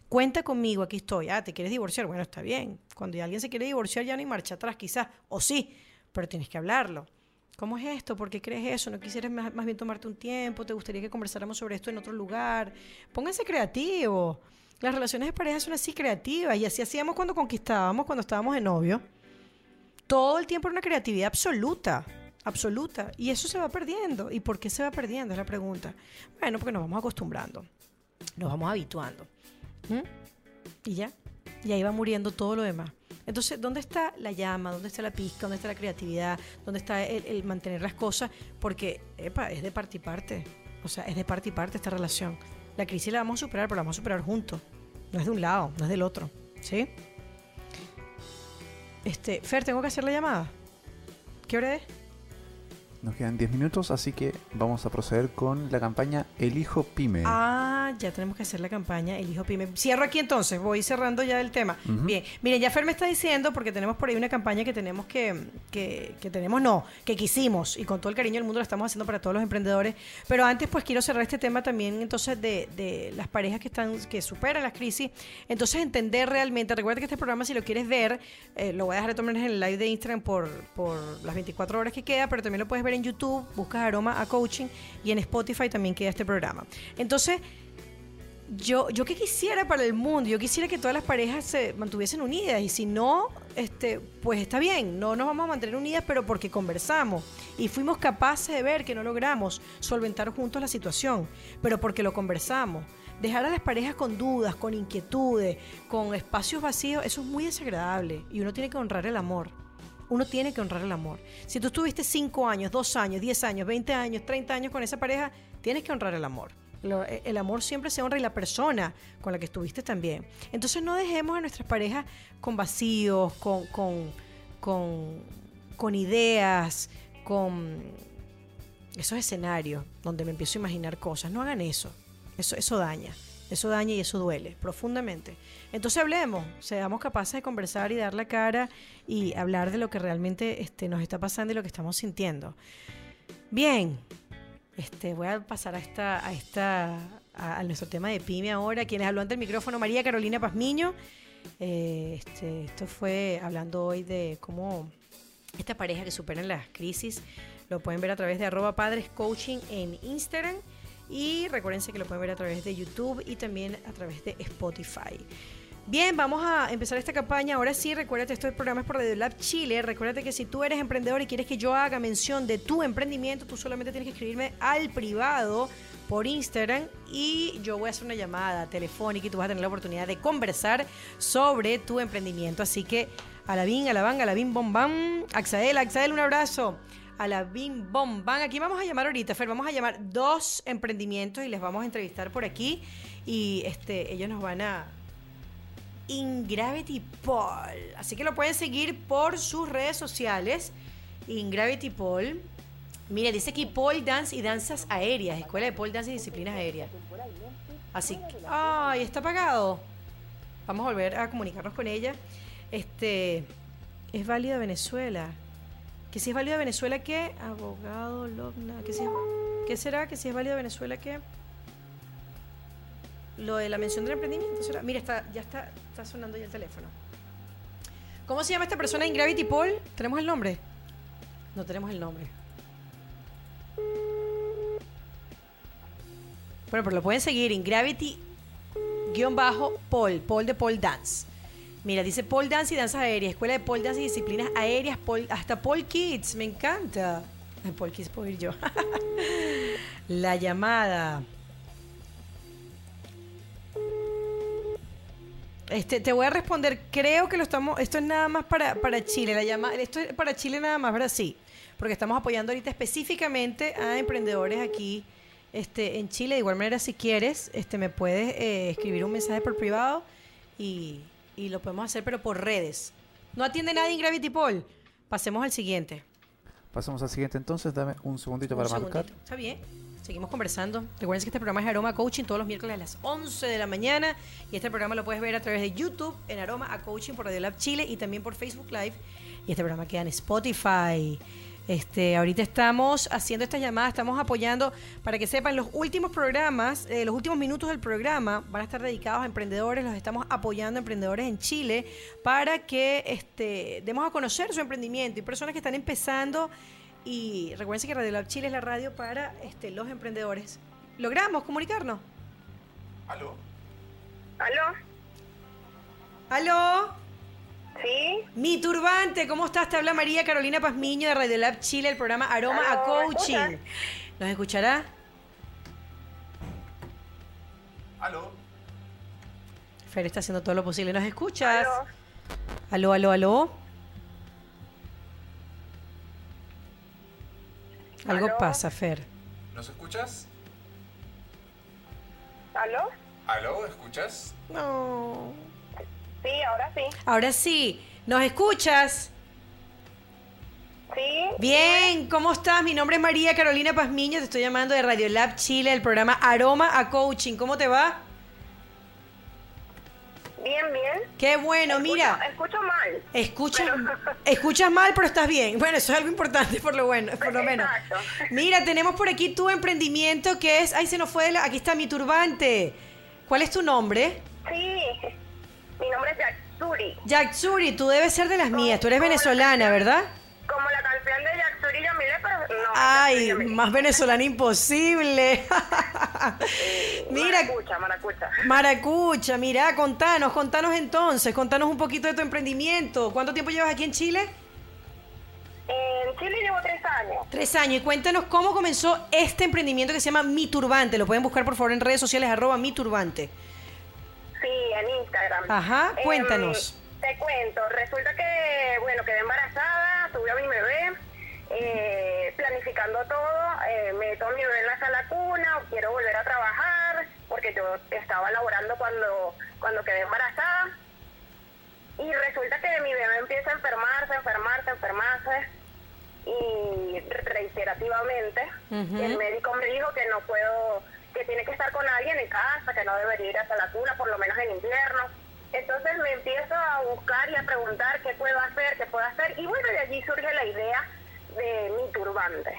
Cuenta conmigo, aquí estoy. Ah, ¿te quieres divorciar? Bueno, está bien. Cuando alguien se quiere divorciar ya no hay marcha atrás, quizás. O sí, pero tienes que hablarlo. ¿Cómo es esto? ¿Por qué crees eso? ¿No quisieras más, más bien tomarte un tiempo? ¿Te gustaría que conversáramos sobre esto en otro lugar? Pónganse creativos. Las relaciones de pareja son así creativas y así hacíamos cuando conquistábamos, cuando estábamos de novio. Todo el tiempo era una creatividad absoluta, absoluta. Y eso se va perdiendo. ¿Y por qué se va perdiendo? Es la pregunta. Bueno, porque nos vamos acostumbrando, nos vamos habituando. ¿Mm? Y ya, y ahí va muriendo todo lo demás. Entonces, ¿dónde está la llama? ¿Dónde está la pizca? ¿Dónde está la creatividad? ¿Dónde está el, mantener las cosas? Porque, epa, es de parte y parte. O sea, es de parte y parte esta relación. La crisis la vamos a superar, pero la vamos a superar juntos. No es de un lado, no es del otro. ¿Sí? Este, Fer, ¿tengo que hacer la llamada? ¿Qué hora es? Nos quedan 10 minutos, así que vamos a proceder con la campaña Elijo Pyme. Ah, ya tenemos que hacer la campaña Elijo Pyme. Cierro aquí entonces, voy cerrando ya el tema. Bien, miren, ya Fer me está diciendo, porque tenemos por ahí una campaña que tenemos que, que, que tenemos, no, que quisimos, y con todo el cariño del mundo la estamos haciendo para todos los emprendedores. Pero antes, pues quiero cerrar este tema también, entonces, de, de las parejas que están, que superan las crisis. Entonces, entender realmente, recuerda que este programa, si lo quieres ver, eh, lo voy a dejar de maneras en el live de Instagram por, por las 24 horas que queda, pero también lo puedes ver en YouTube, buscas aroma a coaching y en Spotify también queda este programa. Entonces, yo, yo que quisiera para el mundo, yo quisiera que todas las parejas se mantuviesen unidas y si no, este, pues está bien, no nos vamos a mantener unidas, pero porque conversamos y fuimos capaces de ver que no logramos solventar juntos la situación, pero porque lo conversamos. Dejar a las parejas con dudas, con inquietudes, con espacios vacíos, eso es muy desagradable y uno tiene que honrar el amor. Uno tiene que honrar el amor. Si tú estuviste 5 años, 2 años, 10 años, 20 años, 30 años con esa pareja, tienes que honrar el amor. Eh, el amor siempre se honra y la persona con la que estuviste también. Entonces no dejemos a nuestras parejas con vacíos, con, con, con, con ideas, con esos escenarios donde me empiezo a imaginar cosas. No hagan eso. Eso, eso daña. Eso daña y eso duele profundamente. Entonces hablemos, seamos capaces de conversar y dar la cara y hablar de lo que realmente este, nos está pasando y lo que estamos sintiendo. Bien, este, voy a pasar a esta, a esta, a, nuestro tema de pyme ahora. Quienes habló ante el micrófono, María Carolina Pazmiño. Eh, este, esto fue hablando hoy de cómo esta pareja que superan las crisis lo pueden ver a través de arroba padres en Instagram y recuérdense que lo pueden ver a través de YouTube y también a través de Spotify. Bien, vamos a empezar esta campaña. Ahora sí, recuérdate, estos programas por Radio Lab Chile. Recuérdate que si tú eres emprendedor y quieres que yo haga mención de tu emprendimiento, tú solamente tienes que escribirme al privado por Instagram y yo voy a hacer una llamada telefónica y tú vas a tener la oportunidad de conversar sobre tu emprendimiento. Así que a la bin, a la van, a la bin, bom, bam. Axael, Axael, un abrazo. A la bin, bom, bam. Aquí vamos a llamar ahorita, Fer. Vamos a llamar dos emprendimientos y les vamos a entrevistar por aquí. Y este, ellos nos van a, Ingravity Paul. Así que lo pueden seguir por sus redes sociales. Ingravity Paul. Mire, dice aquí Paul Dance y Danzas Aéreas. Escuela de Paul Dance y Disciplinas Aéreas. Así que. ¡Ay! Está apagado. Vamos a volver a comunicarnos con ella. Este. Es válida Venezuela. ¿Que si es válida Venezuela qué? Abogado Logna. ¿Qué, es- ¿Qué será? ¿Que si es válida Venezuela qué? Lo de la mención del emprendimiento. Mira, está, ya está, está sonando ya el teléfono. ¿Cómo se llama esta persona en Gravity Paul? ¿Tenemos el nombre? No tenemos el nombre. Bueno, pero lo pueden seguir en Gravity guion bajo Paul, Paul de Paul Dance. Mira, dice Paul Dance y Danzas Aéreas, Escuela de Paul Dance y Disciplinas Aéreas, Paul- hasta Paul Kids, me encanta. Paul Kids puedo ir yo. La llamada. Este, te voy a responder, creo que lo estamos, esto es nada más para, para Chile, la llama, esto es para Chile nada más. Sí, porque estamos apoyando ahorita específicamente a emprendedores aquí este, en Chile. De igual manera, si quieres, este, me puedes eh, escribir un mensaje por privado y, y lo podemos hacer, pero por redes. No atiende nadie en Gravity Paul. Pasemos al siguiente. Pasamos al siguiente entonces, dame un segundito para marcar. Está bien. Seguimos conversando. Recuerden que este programa es Aroma Coaching todos los miércoles a las 11 de la mañana. Y este programa lo puedes ver a través de YouTube en Aroma a Coaching por Radio Lab Chile y también por Facebook Live. Y este programa queda en Spotify. Este, ahorita estamos haciendo estas llamadas, estamos apoyando para que sepan los últimos programas, eh, los últimos minutos del programa van a estar dedicados a emprendedores, los estamos apoyando a emprendedores en Chile para que este, demos a conocer su emprendimiento y personas que están empezando y recuerden que Radio Lab Chile es la radio para este, los emprendedores. ¿Logramos comunicarnos? ¿Aló? ¿Aló? ¿Aló? ¿Sí? Mi turbante, ¿cómo estás? Te habla María Carolina Pazmiño de Radio Lab Chile, el programa Aroma a Aló, ¿me Coaching. ¿Nos escuchará? ¿Aló? Fer está haciendo todo lo posible. ¿Nos escuchas? ¿Aló? Aló, aló, aló. Algo Aló. pasa, Fer. ¿Nos escuchas? ¿Aló? ¿Aló? ¿Escuchas? No. Sí, ahora sí. Ahora sí, ¿nos escuchas? Sí. Bien, ¿cómo estás? Mi nombre es María Carolina Pazmiño, te estoy llamando de Radio Lab Chile, el programa Aroma a Coaching. ¿Cómo te va? Bien, bien. Qué bueno, Escucho- mira. Escucho mal. Escuchas, Pero- escuchas mal, pero estás bien. Bueno, eso es algo importante por lo bueno, por lo menos. Exacto. Mira, tenemos por aquí tu emprendimiento que es, ay, se nos fue, de la- aquí está mi turbante. ¿Cuál es tu nombre? Sí. Mi nombre es Yatsuri. Yatsuri, tú debes ser de las mías. Tú eres venezolana, canción- ¿verdad? Como la canción de Yatsuri Yamile, pero no. Ay, Yamile. más venezolana imposible. Mira, Maracucha, maracucha. Maracucha, mira, contanos, contanos entonces, contanos un poquito de tu emprendimiento. ¿Cuánto tiempo llevas aquí en Chile? En Chile llevo tres años. Tres años. Y cuéntanos cómo comenzó este emprendimiento que se llama Mi Turbante. Lo pueden buscar por favor en redes sociales, arroba Mi Turbante. En Instagram. Ajá, Em, cuéntanos. te cuento, resulta que, bueno, quedé embarazada, tuve a mi bebé, eh, planificando todo, eh, meto a mi bebé en la sala cuna, quiero volver a trabajar, porque yo estaba laborando cuando, cuando quedé embarazada. Y resulta que mi bebé empieza a enfermarse, enfermarse, enfermarse. Y reiterativamente, el médico me dijo que no puedo, tiene que estar con alguien en casa, que no debería ir hasta la cuna, por lo menos en invierno. Entonces me empiezo a buscar y a preguntar qué puedo hacer, qué puedo hacer. Y bueno, de allí surge la idea de mi turbante.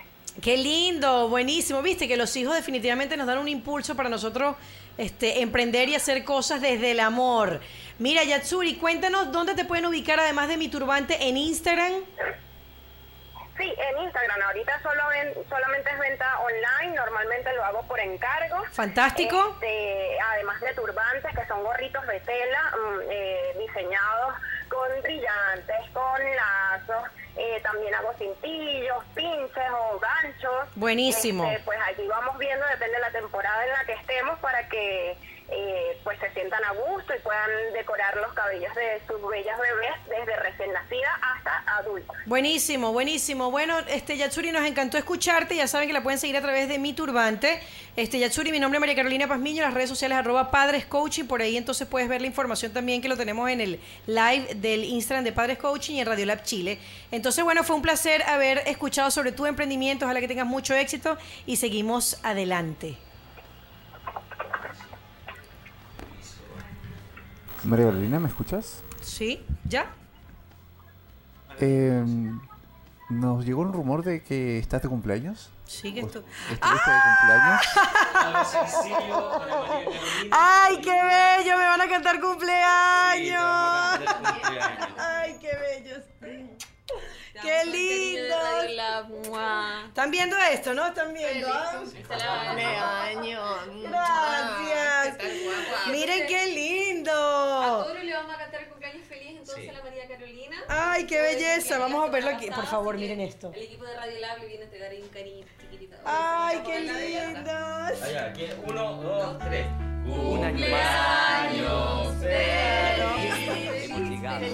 Qué lindo, buenísimo. Viste que los hijos definitivamente nos dan un impulso para nosotros este, emprender y hacer cosas desde el amor. Mira, Yatsuri, cuéntanos dónde te pueden ubicar además de Mi Turbante en Instagram. Sí, en Instagram. Ahorita solo ven- solamente es venta online. Normalmente lo hago por encargo. Fantástico. Este, además de turbantes, que son gorritos de tela mm, eh, diseñados con brillantes, con lazos. eh, también hago cintillos, pinches o ganchos. Buenísimo. Este, pues allí vamos viendo, depende de la temporada en la que estemos, para que eh, pues se sientan a gusto y puedan decorar los cabellos de sus bellas bebés desde recién nacida hasta adultos. Buenísimo, buenísimo. Bueno, este Yatsuri, nos encantó escucharte. Ya saben que la pueden seguir a través de mi turbante. Este Yatsuri, mi nombre es María Carolina Pazmiño, las redes sociales arroba Padres. Por ahí entonces puedes ver la información también que lo tenemos en el live del Instagram de Padres Coaching y en Radio Lab Chile. Entonces, bueno, fue un placer haber escuchado sobre tu emprendimiento. Ojalá que tengas mucho éxito y seguimos adelante. María Carolina, ¿me escuchas? ¿Sí? ¿Ya? Eh, nos llegó un rumor de que estás de cumpleaños. Sí, que esto. ¿Estuviste de cumpleaños? María Carolina. ¡Ay, qué bello! Me van a cantar Sí, cumpleaños. vamos a cantar cumpleaños. ¡Ay, qué bellos! ¡Qué lindo! Están viendo esto, ¿no? Están viendo. ¿ah? Gracias. Miren qué A todos le vamos a cantar el cumpleaños feliz entonces Sí. a la María Carolina. Ay, qué belleza. Vamos a verlo aquí. Por favor, miren esto. El equipo de Radio Lab le viene a entregar ahí un cariño chiquitito. Ay, qué lindos. Allá, aquí, uno, dos, tres. Un año Cumpleaños feliz. Llegado.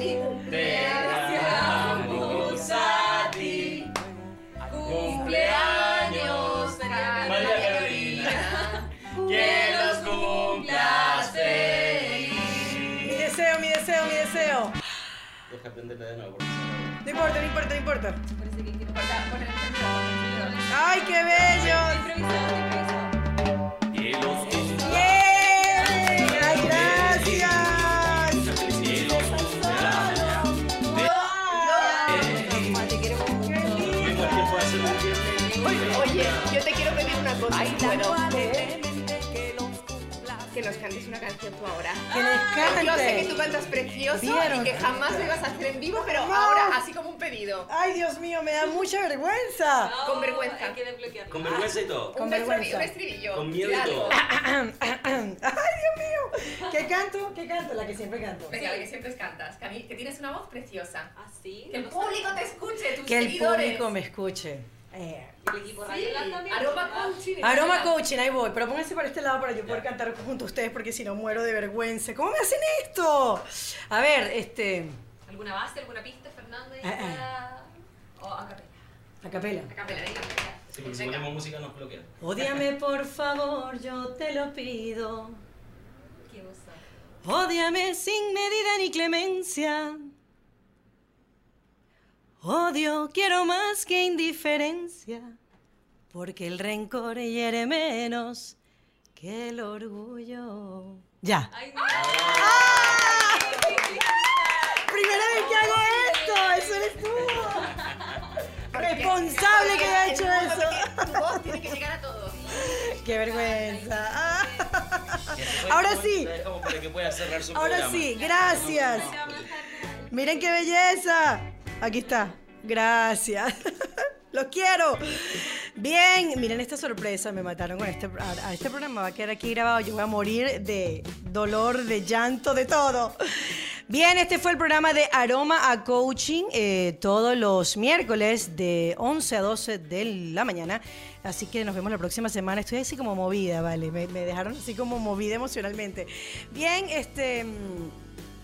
Te damos a ti. Cumpleaños, María Carolina. Prenderla de nuevo. No importa, no importa, no importa. Parece que quiero poner poner el micrófono. Ay, qué bello. Canción tú ahora. Que les cante. Yo sé que tú cantas precioso ¿Vieron? y que jamás lo ibas a hacer en vivo, pero ahora, así como un pedido. Ay, Dios mío, me da mucha vergüenza. Con vergüenza. Hay que desbloquear. Con vergüenza y todo. Con un, vergüenza. un estribillo. Con miedo y todo. Ay, Dios mío. ¿Qué canto? ¿Qué canto? La que siempre canto. Venga, la que siempre cantas. Que, a mí- que tienes una voz preciosa. ¿Ah, sí? Que el No público te escuche, tus Que el seguidores. público me escuche. Eh. El equipo Lab también. Aroma coaching. Aroma Coaching, ahí voy. Pero pónganse para este lado para yo poder cantar junto a ustedes porque si no muero de vergüenza. ¿Cómo me hacen esto? A ver, este. ¿Alguna base, alguna pista, Fernando? y Ah, ah. para- O a capela. A capela. Capela, venga. Sí, porque si ponemos música nos bloquean. Ódiame por favor, yo te lo pido. ¿Qué osa? Ódiame sin medida ni clemencia. Odio quiero más que indiferencia, porque el rencor hiere menos que el orgullo. Ya. Ay, Primera vez que hago esto, eso eres tú. Responsable que haya hecho eso. Tu voz tiene que llegar a todos. Qué vergüenza. Ah. Ahora sí. Ahora sí, gracias. Miren qué belleza. Aquí está. Gracias. Los quiero. Bien, miren esta sorpresa. Me mataron con este. A, este programa va a quedar aquí grabado. Yo voy a morir de dolor, de llanto, de todo. Bien, este fue el programa de Aroma a Coaching eh, todos los miércoles de 11 a 12 de la mañana. Así que nos vemos la próxima semana. Estoy así como movida, ¿vale? Me, me dejaron así como movida emocionalmente. Bien, este.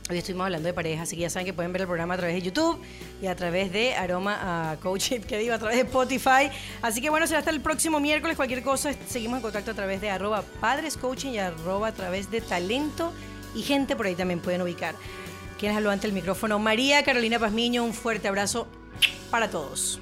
Hoy estuvimos hablando de pareja, así que ya saben que pueden ver el programa a través de YouTube y a través de Aroma a Coaching, que digo, a través de Spotify. Así que bueno, será hasta el próximo miércoles. Cualquier cosa, seguimos en contacto a través de arroba Padres Coaching y arroba a través de Talento y gente por ahí también pueden ubicar. ¿Quiénes habló ante el micrófono? María Carolina Pazmiño, un fuerte abrazo para todos.